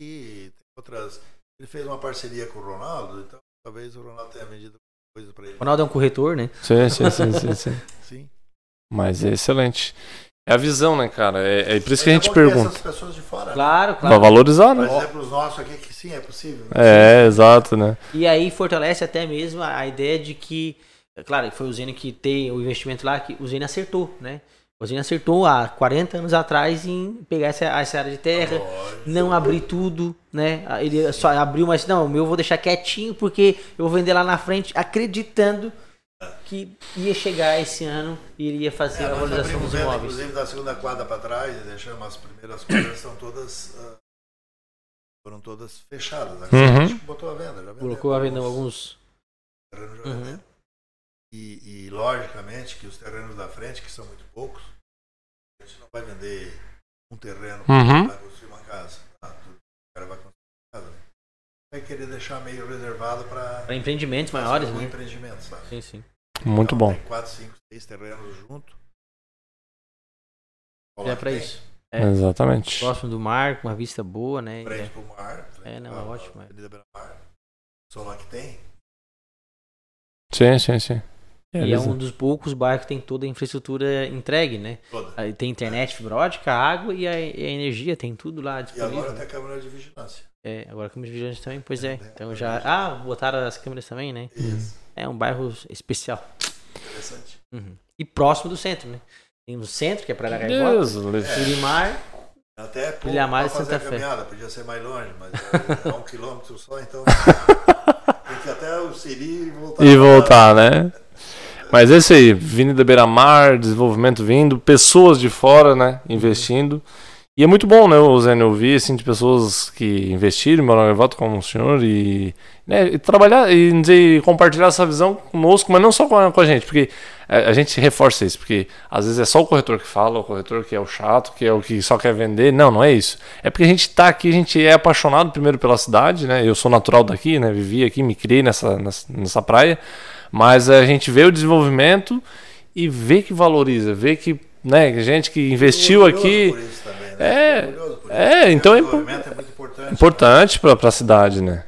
e tem outras. Ele fez uma parceria com o Ronaldo, então talvez o Ronaldo tenha vendido coisas para ele. O Ronaldo é um corretor, né? Sim, sim, sim, sim, sim. *laughs* Sim. Mas é excelente. É a visão, né, cara? É, é por isso que a gente pergunta. Essas pessoas de fora. né? Claro, Pra claro. valorizar, Por né? exemplo, os nossos aqui, que sim, é possível. É, exato, né? E aí fortalece até mesmo a a ideia de que, é claro, foi o Zene que tem o investimento lá, que o Zene acertou, né? O Zene acertou há 40 anos atrás em pegar essa, essa área de terra, Lógico. não abrir tudo, né? Ele só abriu, mas não, o meu eu vou deixar quietinho porque eu vou vender lá na frente, acreditando que ia chegar esse ano e iria fazer É, a valorização dos imóveis. inclusive da segunda quadra para trás, e deixamos as primeiras quadras estão todas ah, foram todas fechadas. Agora Uhum. a gente botou a venda, já Colocou a venda alguns. terrenos já Uhum. E, e, logicamente que os terrenos da frente, que são muito poucos, a gente não vai vender um terreno Uhum. para construir uma casa. Tá? O cara vai construir? Vai querer deixar meio reservado para empreendimentos maiores, né? empreendimento, sabe? Sim, sim. Muito Então, bom. Tem quatro, cinco, seis terrenos junto. É para isso. É. Exatamente. Próximo do mar, com uma vista boa, né? Frente pro mar. frente É, não, pra- é ótimo, é. Avenida Beira-Mar. Só lá que tem. Sim, sim, sim. E é eles- um dos poucos bairros que tem toda a infraestrutura entregue, né? Toda. Tem internet, fibra ótica, água e a, e a energia, tem tudo lá E disponível. agora tem a câmera de vigilância. É, agora câmeras de vigilância também, pois é. Tem Então câmera já. Ah, botaram as câmeras também, né? Isso. É um bairro especial. Interessante. Uhum. E próximo do centro, né? Tem o centro, que é da Deus, livre. Sulimar. Até pouco Ilhamar e Santa a Fé. caminhada, podia ser mais longe, mas é, é um quilômetro só, então *laughs* tem que ir até o Siri e voltar. E voltar, né? Mas esse aí, Avenida Beira-Mar, desenvolvimento vindo, pessoas de fora, né, investindo. E é muito bom, né, o Zé, eu vi, assim, de pessoas que investiram, em volta como o senhor e, né, e trabalhar e dizer, compartilhar essa visão conosco, mas não só com a, com a gente, porque a, a gente reforça isso, porque às vezes é só o corretor que fala, o corretor que é o chato, que é o que só quer vender. Não, não é isso. É porque a gente tá aqui, a gente é apaixonado primeiro pela cidade, né, eu sou natural daqui, né, vivi aqui, me criei nessa, nessa, nessa praia, mas a gente vê o desenvolvimento e vê que valoriza, vê que, né, gente que investiu aqui... por isso também, né? É, Orgulhoso por é, isso. então é é muito importante. importante para a cidade, né?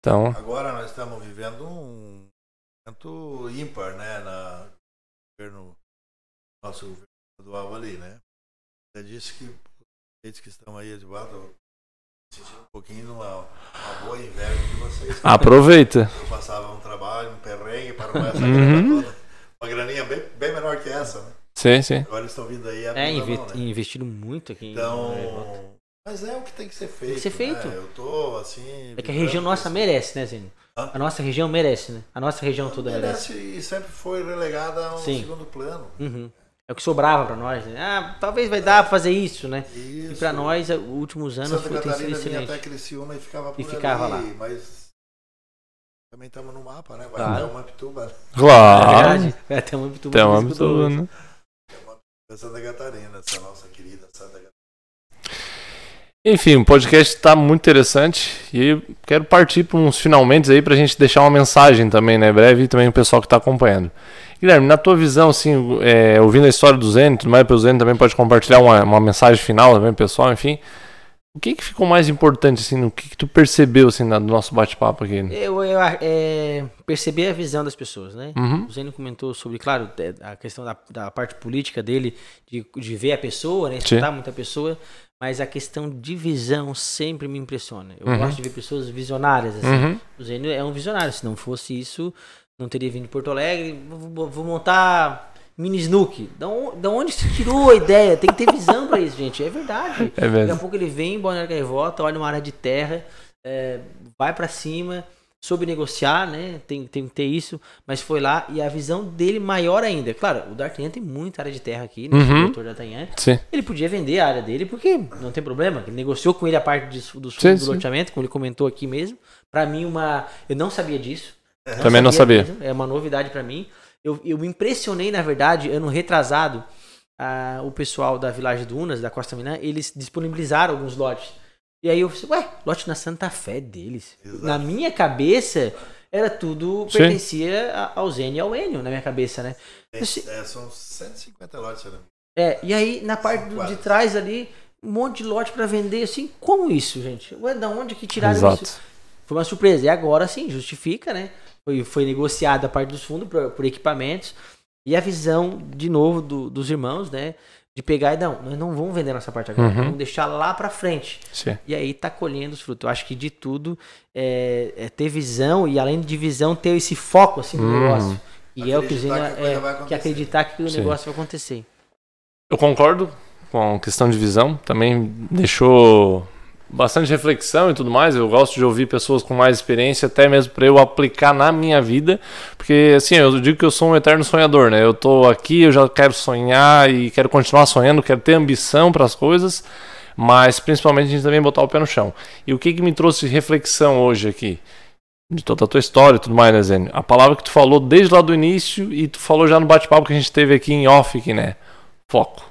Então, Agora nós estamos vivendo um momento ímpar, né, na governo nosso governo estadual ali, né? Você disse que os que estão aí de sentindo um pouquinho de uma, uma boa inveja de vocês. aproveita. *laughs* Eu passava um trabalho, um perrengue para essa Uhum. toda. Uma graninha bem, bem menor que essa, né? Sim, sim. Agora eles estão vindo aí É, a invi mão, né? investiram muito aqui. Então, mas é o que tem que ser feito. que ser feito. né? Eu tô assim. É que a região nossa com merece, né? Hã? A nossa região merece, né? A nossa região toda merece. merece e sempre foi relegada a um Sim. segundo plano. Uhum. É o que sobrava pra nós, né? Ah, talvez vai dar pra fazer isso, né? Isso. E pra nós, os últimos anos Santa foi, tem sido Catarina excelente. até Criciúma e ficava por E ficava ali, lá. mas também estamos no mapa, né? Vai Claro. até uma Pituba, É Claro. verdade. É até uma Bituba Tem uma que escutou Santa Catarina, essa nossa querida Santa Catarina. Enfim, o podcast está muito interessante e quero partir para uns finalmente aí para a gente deixar uma mensagem também, né? Breve e também o pessoal que está acompanhando. Guilherme, na tua visão, assim, é, ouvindo a história do Zen, tudo mais, o Zen também pode compartilhar uma, uma mensagem final também, pessoal, enfim. O que, que ficou mais importante, assim, no que, que tu percebeu, assim, do nosso bate-papo aqui? Eu, eu é, perceber a visão das pessoas, né? Uhum. O Zênio comentou sobre, claro, é, a questão da, da parte política dele, de, de ver a pessoa, né? Escutar muita pessoa, mas a questão de visão sempre me impressiona. Eu Uhum. gosto de ver pessoas visionárias, assim. Uhum. O Zênio é um visionário, se não fosse isso, não teria vindo de Porto Alegre, vou- vou montar mini snook. Da, on- da onde se tirou a ideia? Tem que ter visão pra isso, gente. É verdade. É Daqui a mesmo. pouco ele vem em Balneário Gaivota, olha uma área de terra, é, vai pra cima, soube negociar, né? Tem, tem que ter isso, mas foi lá e a visão dele maior ainda. Claro, o D'Artagnan tem muita área de terra aqui, né? Uhum. O doutor D'Artagnan. Ele podia vender a área dele porque não tem problema. Ele negociou com ele a parte de, do loteamento, como ele comentou aqui mesmo. Pra mim, uma. Eu não sabia disso. Também não sabia. mesmo, É uma novidade pra mim. Eu, eu me impressionei, na verdade, ano retrasado, ah, o pessoal da Village Dunas, da Costa Minas, eles disponibilizaram alguns lotes. E aí eu falei, ué, lote na Santa Fé deles. Exato. Na minha cabeça, era tudo, Sim. pertencia a- ao Zênio e ao Enio, na minha cabeça, né? Esse- é, são 150 lotes, me É, e aí na parte do- de trás ali, um monte de lote pra vender, assim, como isso, gente? Ué, da onde que tiraram Exato. isso? Foi uma surpresa. E agora sim, justifica, né? Foi, foi negociada a parte dos fundos por, por equipamentos. E a visão, de novo, do- dos irmãos, né? De pegar e não, nós não vamos vender nossa parte agora, Uhum. vamos deixar lá pra frente. Sim. E aí tá colhendo os frutos. Eu acho que de tudo é, é ter visão e além de visão, ter esse foco assim no Hum. negócio. E é o que Acreditar Zena é, que acreditar que o Sim. negócio vai acontecer. Eu concordo com a questão de visão, também deixou bastante reflexão e tudo mais. Eu gosto de ouvir pessoas com mais experiência, até mesmo para eu aplicar na minha vida, porque assim, eu digo que eu sou um eterno sonhador, né? Eu tô aqui, eu já quero sonhar e quero continuar sonhando, quero ter ambição para as coisas, mas principalmente a gente também botar o pé no chão. E o que que me trouxe reflexão hoje aqui? De toda a tua história e tudo mais, né, Zênio? A palavra que tu falou desde lá do início e tu falou já no bate-papo que a gente teve aqui em off, aqui, né? Foco.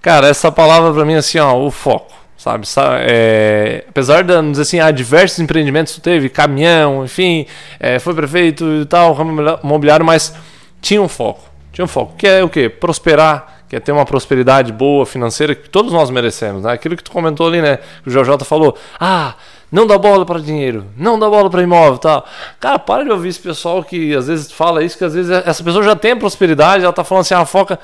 Cara, essa palavra pra mim, assim, ó, o foco, sabe? Sa- é, apesar de, dizer assim, há diversos empreendimentos que teve, caminhão, enfim, é, foi prefeito e tal, ramo imobiliário, mas tinha um foco. Tinha um foco. Que é o quê? Prosperar, que é ter uma prosperidade boa financeira que todos nós merecemos, né? Aquilo que tu comentou ali, né? O JJ falou: "Ah, não dá bola para dinheiro, não dá bola para imóvel, tal". Cara, para de ouvir esse pessoal que às vezes fala isso, que às vezes essa pessoa já tem prosperidade, ela tá falando assim: "Ah, foca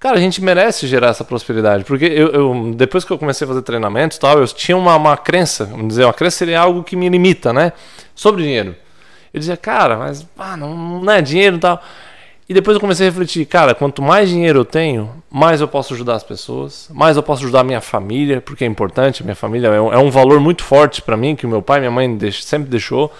Cara, a gente merece gerar essa prosperidade, porque eu, eu- depois que eu comecei a fazer treinamento e tal, eu tinha uma, uma crença, vamos dizer, uma crença seria algo que me limita, né? Sobre dinheiro. Eu dizia, cara, mas ah, não, não é dinheiro e tal. E depois eu comecei a refletir, cara, quanto mais dinheiro eu tenho, mais eu posso ajudar as pessoas, mais eu posso ajudar a minha família, porque é importante, a minha família é um, é um valor muito forte para mim, que o meu pai e minha mãe deix- sempre deixou.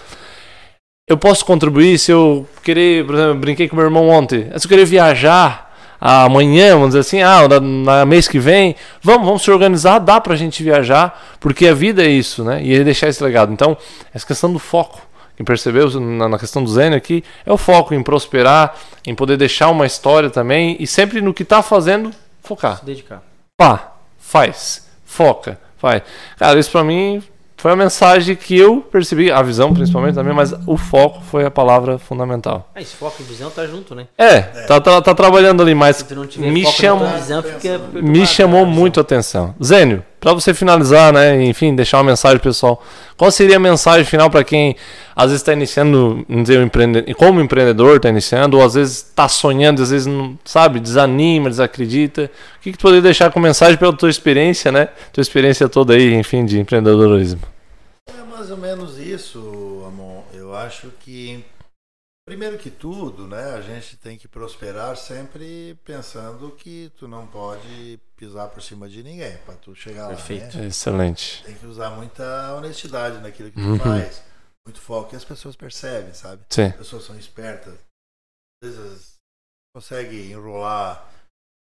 Eu posso contribuir se eu querer, por exemplo, eu brinquei com meu irmão ontem, se eu querer viajar amanhã, vamos dizer assim, ah, na, na mês que vem, vamos, vamos se organizar, dá pra gente viajar, porque a vida é isso, né? E ele deixar esse legado. Então, essa questão do foco, quem percebeu na, na questão do Zen aqui, é o foco em prosperar, em poder deixar uma história também, e sempre no que tá fazendo, focar. Se dedicar. Pá, faz, foca, faz. Cara, isso pra mim foi a mensagem que eu percebi, a visão principalmente também, mas o foco foi a palavra fundamental. Ah, esse foco e visão tá junto, né? É, Tá, tá, tá trabalhando ali, mas me visão, me chamou muito a atenção. Zênio, pra você finalizar, né, enfim, deixar uma mensagem pessoal. Qual seria a mensagem final pra quem às vezes está iniciando, um empreende... como empreendedor está iniciando, ou às vezes está sonhando, às vezes não sabe, desanima, desacredita. O que, que tu poderia deixar como mensagem pela tua experiência, né? Tua experiência toda aí, enfim, de empreendedorismo. É mais ou menos isso, Amon. Eu acho que, primeiro que tudo, né, a gente tem que prosperar sempre pensando que tu não pode pisar por cima de ninguém para tu chegar Perfeito. lá. Né? Excelente. Tem que usar muita honestidade naquilo que tu Uhum. faz, muito foco, e as pessoas percebem, sabe? Sim. As pessoas são espertas, às vezes consegue enrolar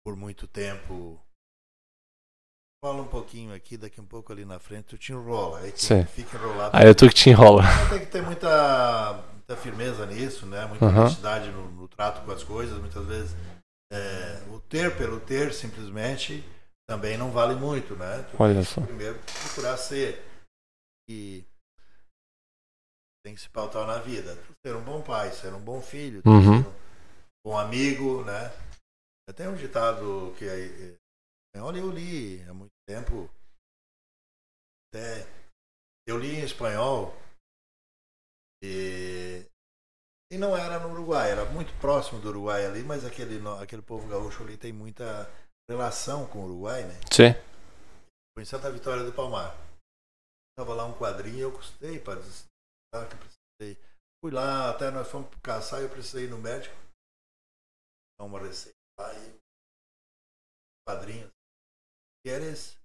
por muito tempo. Fala um pouquinho aqui, daqui um pouco ali na frente, tu te enrola, aí tu Sim. fica enrolado. Aí é tu que te enrola. Tem que ter muita, muita firmeza nisso, né? Muita Aham. honestidade no, no trato com as coisas. Muitas vezes é, o ter pelo ter simplesmente também não vale muito, né? Tu Olha só. primeiro procurar ser e tem que se pautar na vida. Ser um bom pai, ser um bom filho, Uhum. ser um bom amigo, né? Tem um ditado que aí, é, olha, eu li há muito tempo, até eu li em espanhol e, e não era no Uruguai, era muito próximo do Uruguai ali, mas aquele, aquele povo gaúcho ali tem muita relação com o Uruguai, né? Sim. Foi em Santa Vitória do Palmar. Tava lá um quadrinho e eu custei para que precisei. Fui lá, até nós fomos caçar e eu precisei ir no médico. Dar uma receita lá e quadrinho. Queres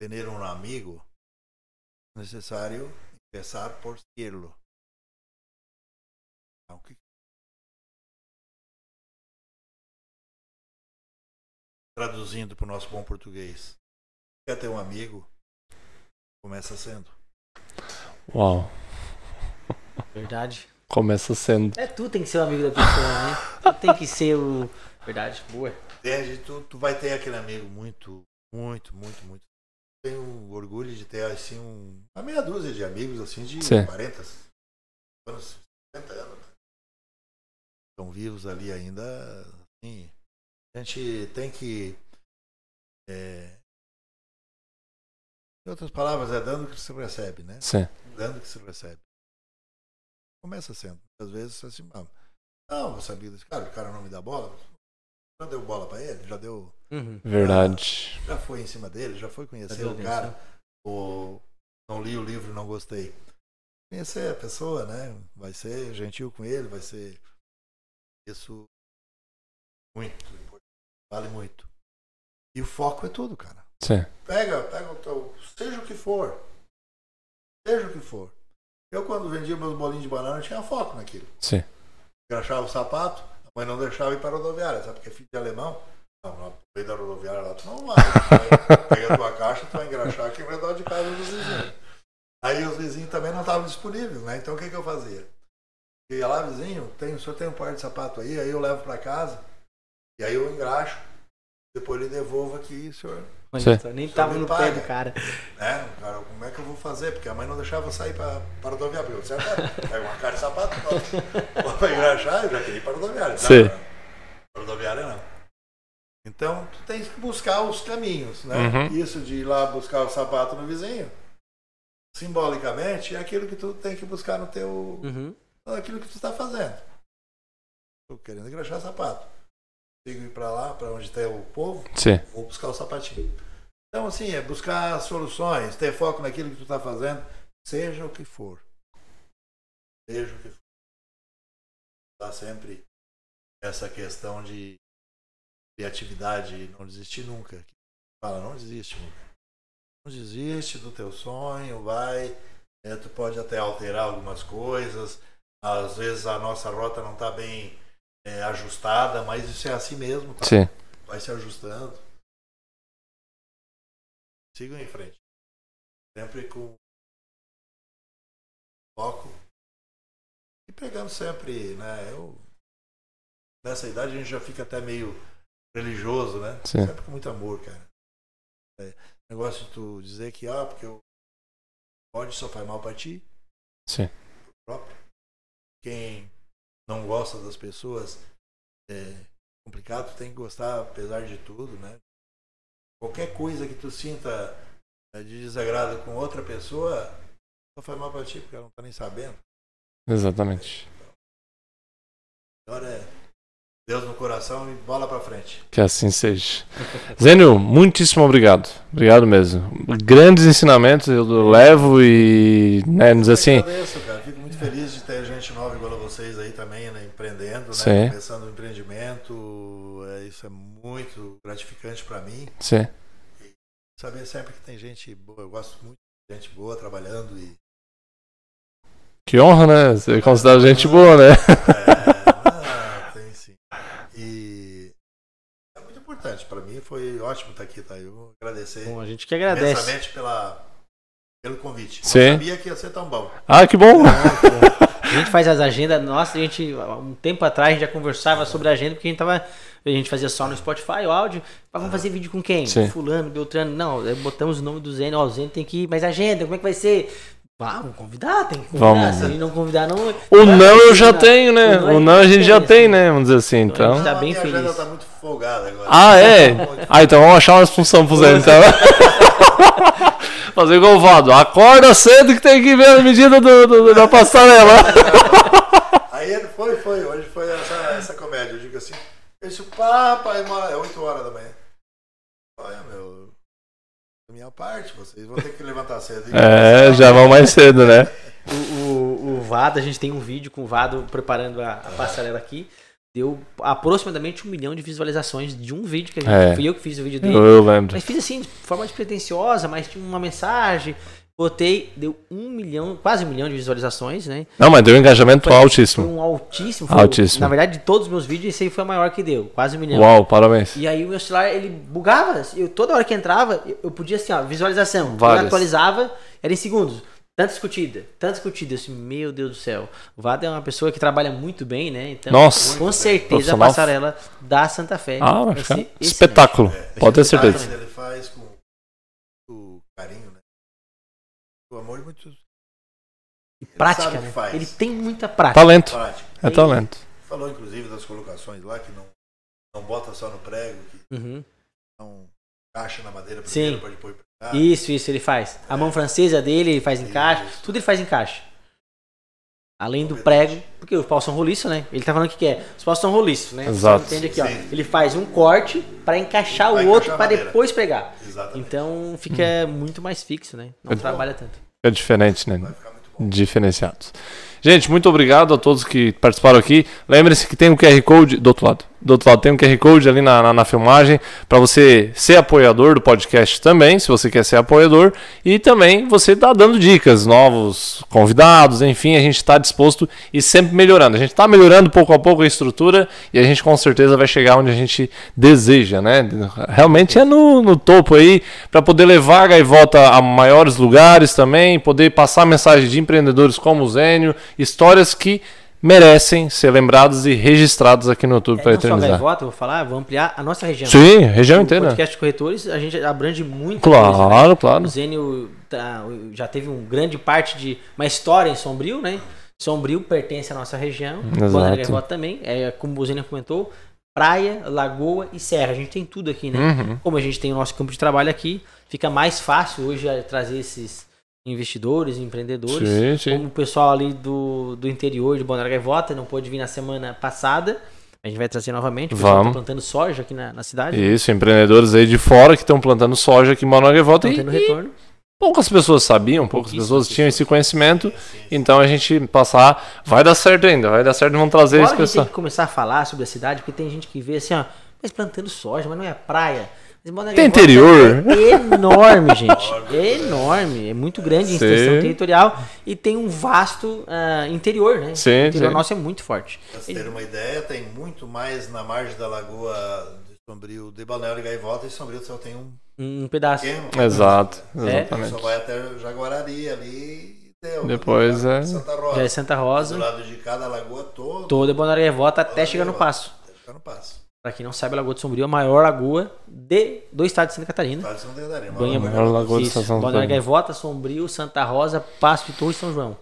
tener um amigo? Necessário começar por serlo. Ah, o que- Traduzindo para o nosso bom português. Quer ter um amigo? Começa sendo. Uau. Verdade. Começa sendo. É, tu tem que ser o amigo da pessoa, né? Tu tem que ser o. Verdade, boa. Entende? Tu, tu vai ter aquele amigo muito, muito, muito, muito. Tenho orgulho de ter assim um, uma meia dúzia de amigos assim de Sim. 40 anos, 50 anos. Estão vivos ali ainda. Assim, a gente tem que. é, em outras palavras, é dando que se recebe, né? Sim. dando que se recebe. Começa sendo. Às vezes assim, ah, não, você sabia desse cara, o cara não me dá bola. Já deu bola pra ele? Já deu. Uhum. Verdade. Já foi em cima dele, já foi conhecer o cara. Ou não li o livro, não gostei. Conhecer a pessoa, né? Vai ser gentil com ele, vai ser. Isso muito importante. Vale muito. E o foco é tudo, cara. Sim. Pega, pega o teu. Seja o que for. Seja o que for. Eu, quando vendia meus bolinhos de banana, eu tinha foco naquilo. Sim. Engraxava o sapato, mãe não deixava ir para a rodoviária, sabe? Porque é filho de alemão. Não, no meio da rodoviária lá, tu não vai. Pega a tua caixa, tu vai engraxar aqui ao redor de casa dos vizinhos. Aí os vizinhos também não estavam disponíveis, né? Então o que, que eu fazia? Eu ia lá, vizinho, tem, o senhor tem um par de sapato aí, aí eu levo para casa, e aí eu engraxo, depois ele devolvo aqui, senhor Sim. nem tava no paga. pé do cara. né? Cara, como é que eu vou fazer? Porque a mãe não deixava eu sair para para rodoviária. Porque eu disse, "Ah, pega uma cara de sapato, para engraxar, eu já queria ir para rodoviária. Sim. Não, para rodoviária não. Então, tu tens que buscar os caminhos, né? Uhum. Isso de ir lá buscar o sapato no vizinho, simbolicamente, é aquilo que tu tem que buscar no teu, Uhum. aquilo que tu está fazendo. Tô querendo engraxar sapato. Sigo ir para lá, para onde tem o povo, Sim. vou buscar o sapatinho. Então, assim, é buscar soluções, ter foco naquilo que tu está fazendo, seja o que for. Seja o que for. Tá sempre essa questão de criatividade, não desistir nunca. Fala, não desiste nunca. Não desiste do teu sonho, vai. É, tu pode até alterar algumas coisas. Às vezes a nossa rota não está bem é, ajustada, mas isso é assim mesmo, tá? Sim. vai se ajustando. Sigam em frente. Sempre com foco. E pegando sempre, né? Eu, nessa idade a gente já fica até meio religioso, né? Sim. Sempre com muito amor, cara. É, negócio de tu dizer que, ah, porque eu pode só faz mal pra ti, Sim. próprio. Quem não gosta das pessoas é complicado, tem que gostar apesar de tudo, né? Qualquer coisa que tu sinta é, de desagrado com outra pessoa, só faz mal pra ti, porque ela não tá nem sabendo. Exatamente. Agora é Deus no coração e bola pra frente. Que assim seja. *laughs* Zênio, muitíssimo obrigado. Obrigado mesmo. Grandes ensinamentos eu levo e, né, nos assim, agradeço, cara. Fico muito feliz de ter gente nova igual vocês aí também, né? Empreendendo, né? Sim. Começando o empreendimento. É, isso é muito gratificante pra mim. sim. Saber sempre que tem gente boa. Eu gosto muito de gente boa trabalhando e. Que honra, né? Você considera gente boa, né? É, não, tem sim. E é muito importante. Para mim foi ótimo estar aqui, tá? Eu vou agradecer Bom, a gente que agradece. imensamente pela, pelo convite. Sim. Não sabia que ia ser tão bom. Ah, que bom. A gente faz as agendas, nossa, a gente, um tempo atrás, a gente já conversava sobre a agenda, porque a gente tava. A gente fazia só no Spotify o áudio. Mas vamos fazer vídeo com quem? Sim. Fulano, Beltrano. Não, aí botamos o nome do Zeno. Ó, o Zeno tem que ir, mas agenda, como é que vai ser? Ah, vamos convidar, tem que convidar. Vamos. Se a gente não convidar, não. O não eu já tenho, né? O O não a gente já tem, assim. né? Vamos dizer assim, Então, a então. gente tá Não, bem a feliz. tá muito folgada agora. Ah, é? Tá muito Ah, então vamos achar uma função pro Zé, *laughs* então. Fazer igual o Vado. Acorda cedo que tem que ver a medida do, do- da passarela. *laughs* Aí ele foi, foi. Hoje foi essa, essa comédia. Eu digo assim: esse papo é, uma, é 8 horas da manhã. Olha, meu. Da minha parte, vocês vão ter que levantar cedo. *laughs* É, já vão mais cedo, né? O, o, o Vado, a gente tem um vídeo com o Vado preparando a, a passarela aqui. Deu aproximadamente um milhão de visualizações de um vídeo que a gente. É. Fui eu que fiz o vídeo dele. Eu, eu lembro. Mas fiz assim, de forma despretensiosa, mas tinha uma mensagem. Botei, deu um milhão, quase um milhão de visualizações, né? Não, mas deu um engajamento Foi altíssimo. um altíssimo. foi- Altíssimo. Na verdade, de todos os meus vídeos, esse aí foi o maior que deu, quase um milhão. Uau, parabéns. E aí o meu celular, ele bugava. Eu, toda hora que entrava, eu, eu podia assim, ó, visualização. Várias. Eu atualizava, era em segundos. Tanta discutida, tanta discutida. Eu Assim, meu Deus do céu. O Vado é uma pessoa que trabalha muito bem, né? Então, Nossa. com certeza a passarela da Santa Fé. Ah, vai ficar espetáculo. Pode ter certeza. Ele faz com muito carinho, né? O amor é muito E prática, né? Ele tem muita prática. Talento. prático. É talento. Falou inclusive das colocações lá, que não, não bota só no prego, que Uhum. não encaixa na madeira Sim. primeiro para depois pregar. Isso, isso, ele faz. A mão francesa dele, ele faz encaixe. Isso. Tudo ele faz encaixe. Além do prego, porque os paus são roliços, né? Ele tá falando o que que é. Os paus são roliços, né? Exato. Você entende aqui, ó. Ele faz um corte pra encaixar Pra o outro encaixar a pra madeira. depois pregar. Exatamente. Então fica muito mais fixo, né? Não É- trabalha tanto. É diferente, né? Vai ficar muito bom. Diferenciados. Gente, muito obrigado a todos que participaram aqui. Lembre-se que tem um QR Code do outro lado. Do outro lado tem um QR Code ali na, na, na filmagem para você ser apoiador do podcast também, se você quer ser apoiador. E também você tá dando dicas, novos convidados, enfim, a gente está disposto e sempre melhorando. A gente está melhorando pouco a pouco a estrutura e a gente com certeza vai chegar onde a gente deseja, né? Realmente é no, no topo aí para poder levar a gaivota a maiores lugares também, poder passar mensagem de empreendedores como o Zênio, histórias que merecem ser lembradas e registradas aqui no YouTube É, para não só eternizar. gaivota, eu vou falar, vou ampliar a nossa região. Sim, região O inteira. podcast corretores, a gente abrange muito coisa, né? Claro, claro. O Zênio tá- já teve um grande parte de uma história em Sombrio, né? Sombrio pertence à nossa região. Exato. Gaivota também. É, como o Zênio comentou, praia, lagoa e serra. A gente tem tudo aqui, né? Uhum. Como a gente tem o nosso campo de trabalho aqui, fica mais fácil hoje a trazer esses investidores, empreendedores. Sim, sim. Como o pessoal ali do, do interior de Balneário Gaivota não pôde vir na semana passada. A gente vai trazer novamente. O pessoal Vamos. tá plantando soja aqui na, na cidade. Isso, empreendedores aí de fora que estão plantando soja aqui em Manoel Gaivota Estão e, tendo retorno. poucas pessoas sabiam, poucas pessoas tinham esse conhecimento. Então a gente passar, vai dar certo ainda, vai dar certo, vamos trazer Agora esse a gente tem pessoal. que começar a falar sobre a cidade, porque tem gente que vê assim, ó, mas plantando soja, mas não é praia. Tem interior. É enorme, gente. É enorme. É muito grande Sim. extensão territorial e tem um vasto ah, interior, né? Sim, o interior sim. nosso é muito forte. Pra vocês terem uma ideia, tem muito mais na margem da lagoa de Sombrio, de Balneário e Gaivota, e Sombrio só tem um Um pedaço. pequeno. Exato, É. exatamente. Só vai até Jaguarari ali e deu. Depois é- Santa Rosa. Já é Santa Do Rosa, lado de cada lagoa todo. toda Balneário Gaivota até chegar no. Passo. Até chegar no passo. Pra quem não sabe, a Lagoa de Sombrio é a maior lagoa de, do estado de Santa Catarina. Vale Santa Catarina. Banha lagoa de Estação Balneário Catarina. Gaivota, Sombrio, Santa Rosa, Passo de Torre e São João.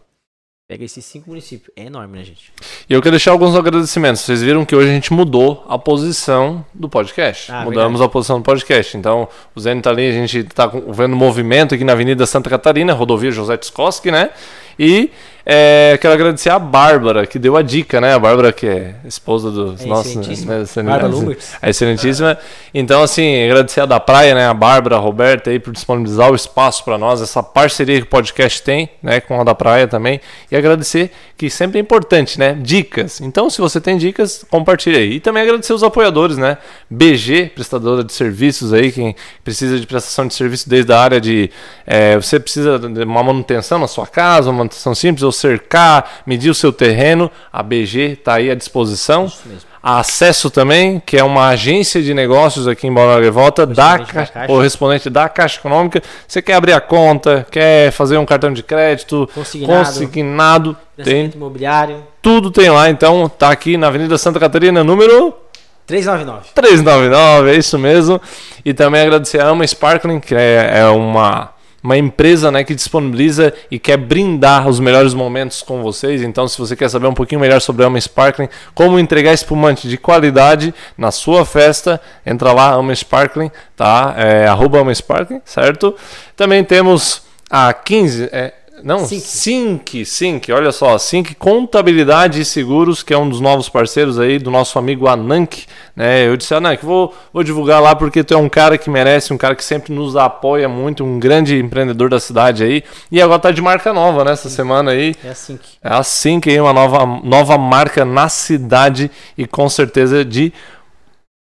Pega esses cinco municípios. É enorme, né, gente? E eu quero deixar alguns agradecimentos. Vocês viram que hoje a gente mudou a posição do podcast. Ah, Mudamos verdade. a posição do podcast. Então, o Zé tá ali, a gente tá com- vendo movimento aqui na Avenida Santa Catarina, rodovia José Tskoski, né? E é, quero agradecer a Bárbara, que deu a dica, né? A Bárbara, que é esposa dos É nossos. excelentíssima. né. É excelentíssima. Então, assim, agradecer a da Praia, né? A Bárbara, a Roberta aí por disponibilizar o espaço para nós, essa parceria que o podcast tem, né? Com a da Praia também. E agradecer que sempre é importante, né? Dicas. Então, se você tem dicas, compartilhe aí. E também agradecer os apoiadores, né? BG, prestadora de serviços aí, quem precisa de prestação de serviço desde a área de. é, você precisa de uma manutenção na sua casa, uma manutenção simples, ou cercar, medir o seu terreno. A BG está aí à disposição. Isso mesmo. A Acesso também, que é uma agência de negócios aqui em Balneário Gaivota, da, Correspondente da Ca- Caixa. correspondente da Caixa Econômica. Você quer abrir a conta, quer fazer um cartão de crédito, Consignado. consignado, tem, imobiliário. tudo tem lá. Então, tá aqui na Avenida Santa Catarina, número 399. 399, é isso mesmo. E também agradecer a Ama Sparkling, que é, é uma, uma empresa né, que disponibiliza e quer brindar os melhores momentos com vocês. Então, se você quer saber um pouquinho melhor sobre a Ama Sparkling, como entregar espumante de qualidade na sua festa, entra lá, Ama Sparkling, tá? É, arroba Ama Sparkling, certo? Também temos a 15... É, não, Sync. Sync, Sync, olha só, Sync Contabilidade e Seguros, que é um dos novos parceiros aí do nosso amigo Anank, né? Eu disse, Anank, vou, vou divulgar lá porque tu é um cara que merece, um cara que sempre nos apoia muito, um grande empreendedor da cidade aí. E agora tá de marca nova, né, essa semana aí. É assim que. É a Sync aí, uma nova, nova marca na cidade e com certeza de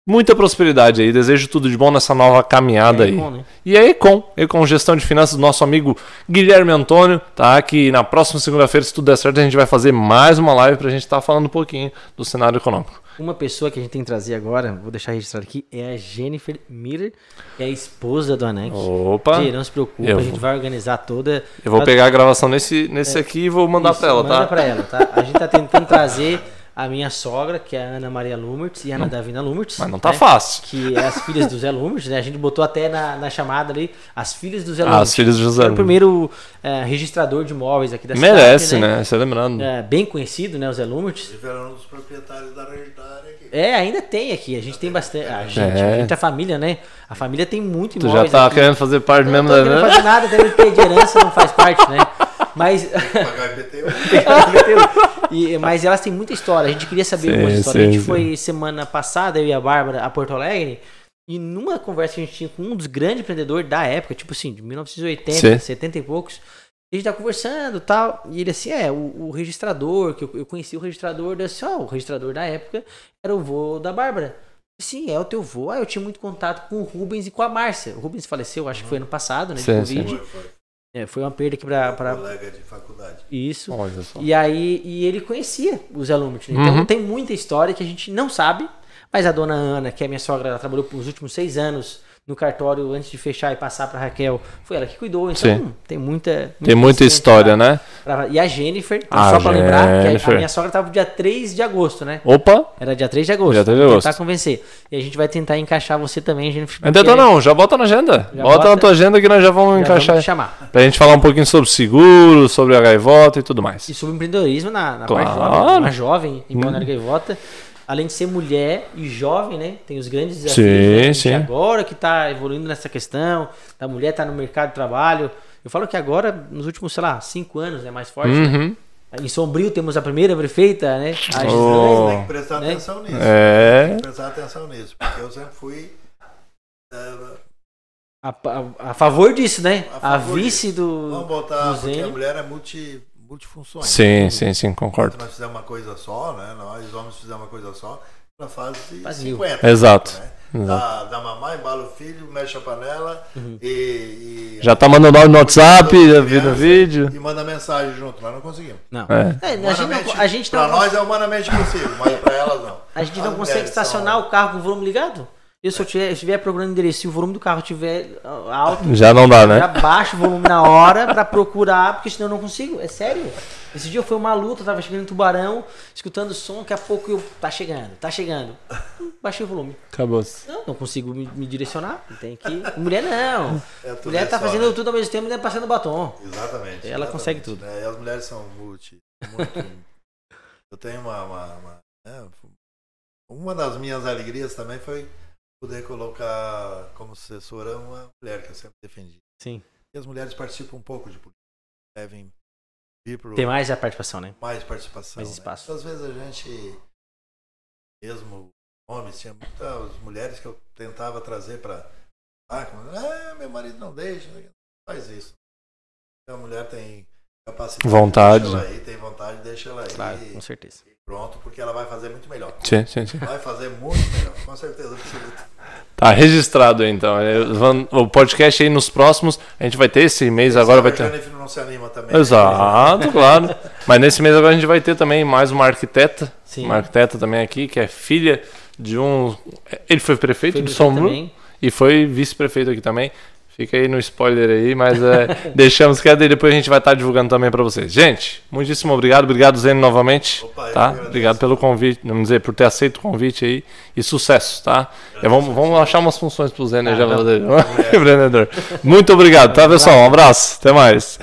muita prosperidade aí. Desejo tudo de bom nessa nova caminhada É aí. bom, né? E a Econ, Econ Gestão de Finanças do nosso amigo Guilherme Antônio, tá? Que na próxima segunda-feira, se tudo der certo, a gente vai fazer mais uma live pra gente estar falando um pouquinho do cenário econômico. Uma pessoa que a gente tem que trazer agora, vou deixar registrado aqui, é a Jennifer Miller, que é a esposa do Anank. Opa! Gê, não se preocupe, a gente vou- vai organizar toda. Eu vou pegar a gravação nesse, nesse aqui e vou mandar pra ela, manda tá? pra ela, tá? A gente tá tentando trazer *laughs* a minha sogra, que é a Ana Maria Lumertz, e a Ana Davina Lumertz. Mas não tá né? fácil. Que é as filhas do Zé Lumertz, né? A gente botou até na, na chamada ali, as filhas do Zé Ah, Lumertz. as filhas do José É o Lumertz. primeiro é, registrador de imóveis aqui da Merece, cidade, né? Você lembrando. É, bem conhecido, né? O Zé Lumertz. Era um dos proprietários da hereditária aqui. É, ainda tem aqui. A gente tem bastante. A gente, É. a gente, a família, né? A família tem muito Tu imóveis. já tá aqui. querendo fazer parte Eu mesmo não da. fazer nada, até de herança não faz parte, né? *laughs* Mas. Pagar IPTU. *laughs* E- mas elas têm muita história. A gente queria saber Sim, algumas histórias. a sim, gente sim. foi semana passada, eu e a Bárbara, a Porto Alegre. E numa conversa que a gente tinha com um dos grandes empreendedores da época, tipo assim, de 1980, Sim. 70 e poucos. A gente tá conversando e tal. E ele assim, é, o, o registrador, que eu, eu conheci o registrador, disse, ó, o registrador da época era o vô da Bárbara. Sim, é o teu vô. Ah, eu tinha muito contato com o Rubens e com a Márcia. O Rubens faleceu, acho que foi ano passado, né? De Sim, sim. Covid. Foi. É, foi uma perda aqui pra, pra Colega de faculdade. isso. Olha só. E aí, e ele conhecia os alunos. né? Então Uhum. tem muita história que a gente não sabe, mas a dona Ana, que é minha sogra, ela trabalhou por os últimos seis anos no cartório antes de fechar e passar para Raquel. Foi ela que cuidou. Então Sim. tem muita. Tem muita história, pra- né? pra- e a Jennifer, então, A só para lembrar, que a- a, minha sogra estava dia 3 de agosto, né? Opa! Era dia 3 de agosto. Dia 3 de agosto. Tentar convencer. E a gente vai tentar encaixar você também, Jennifer. Ainda tá não, já bota na agenda. Já bota, bota- na tua agenda que nós já vamos já encaixar. vamos chamar. Pra gente falar um pouquinho sobre seguro, sobre a gaivota e tudo mais. E sobre empreendedorismo na, na Claro. parte jovem, uma jovem em Balneário Gaivota. Além de ser mulher e jovem, né? Tem os grandes desafios. Sim, né? A sim. Agora que tá evoluindo nessa questão, da mulher tá no mercado de trabalho. Eu falo que agora, nos últimos, sei lá, cinco anos, é mais forte. né? Uhum. Em Sombrio temos a primeira prefeita, né? A Oh. Tem que prestar Né? atenção nisso. É. Tem que prestar atenção nisso, porque eu sempre fui. eh, a, a- a favor disso, né? A A, vice do. vamos botar, do porque a mulher é multi, multifunções. Sim, sim, sim, concordo. Nós fizemos uma coisa só, né? Nós homens fizemos uma coisa só, ela faz Faz mil. 50. Exato. Né? Exato. Dá, dá mamar, embala o filho, mexe a panela Uhum. e, e- Já tá mandando áudio no WhatsApp, já vi no criança vídeo. E manda mensagem junto, nós não conseguimos. Não. É. É, a gente não, a gente pra não, nós é humanamente possível, mas pra elas não. a gente As não consegue estacionar são- o carro com o volume ligado. Eu se eu tiver- estiver procurando endereço e o volume do carro estiver ah, alto, Já não dá, né? já baixo o volume na hora pra procurar, porque senão eu não consigo. É sério. Esse dia foi uma luta, eu tava chegando em Tubarão, escutando o som, daqui a pouco eu. Tá chegando, tá chegando. Baixei o volume. Acabou. Não, não consigo me, me direcionar. Tem que. Mulher não. É Mulher tá só, fazendo né? tudo ao mesmo tempo e passando batom. Exatamente. Ela exatamente, consegue tudo. né? E as mulheres são multi. muito- eu tenho uma. Uma, uma, né, uma das minhas alegrias também foi poder colocar como assessora uma mulher que eu sempre defendi. Sim. E as mulheres participam um pouco de política. Devem vir para Tem mais a participação, né? mais participação. Mais né? espaço. Às vezes a gente, mesmo homens, tinha muitas mulheres que eu tentava trazer para. Ah, meu marido não deixa, faz isso. A mulher tem capacidade. Vontade. Deixa ela aí, tem vontade, deixa ela aí. Claro, com certeza. pronto, porque ela vai fazer muito melhor. Sim, sim, sim. Vai fazer muito melhor, com certeza absoluta. Tá registrado aí, então. É, O podcast aí nos próximos. A gente vai ter esse mês agora, vai A ter. Não se anima também. Exato, *laughs* claro. Mas nesse mês agora a gente vai ter também mais uma arquiteta. Sim. Uma arquiteta também aqui, que é filha de um. Ele foi prefeito Foi de prefeito Sombrio também. e foi vice-prefeito aqui também. Fica aí no spoiler aí, mas é, *laughs* deixamos que e depois a gente vai estar divulgando também para vocês. Gente, muitíssimo obrigado. Obrigado, Zeno, novamente. Opa, tá? Obrigado pelo convite, vamos dizer, por ter aceito o convite aí. E sucesso, tá? E vamos, vamos achar umas funções pro Zeno aí Ah, já vamos. fazer. *laughs* Empreendedor. Muito obrigado, tá, pessoal? Um abraço. Até mais.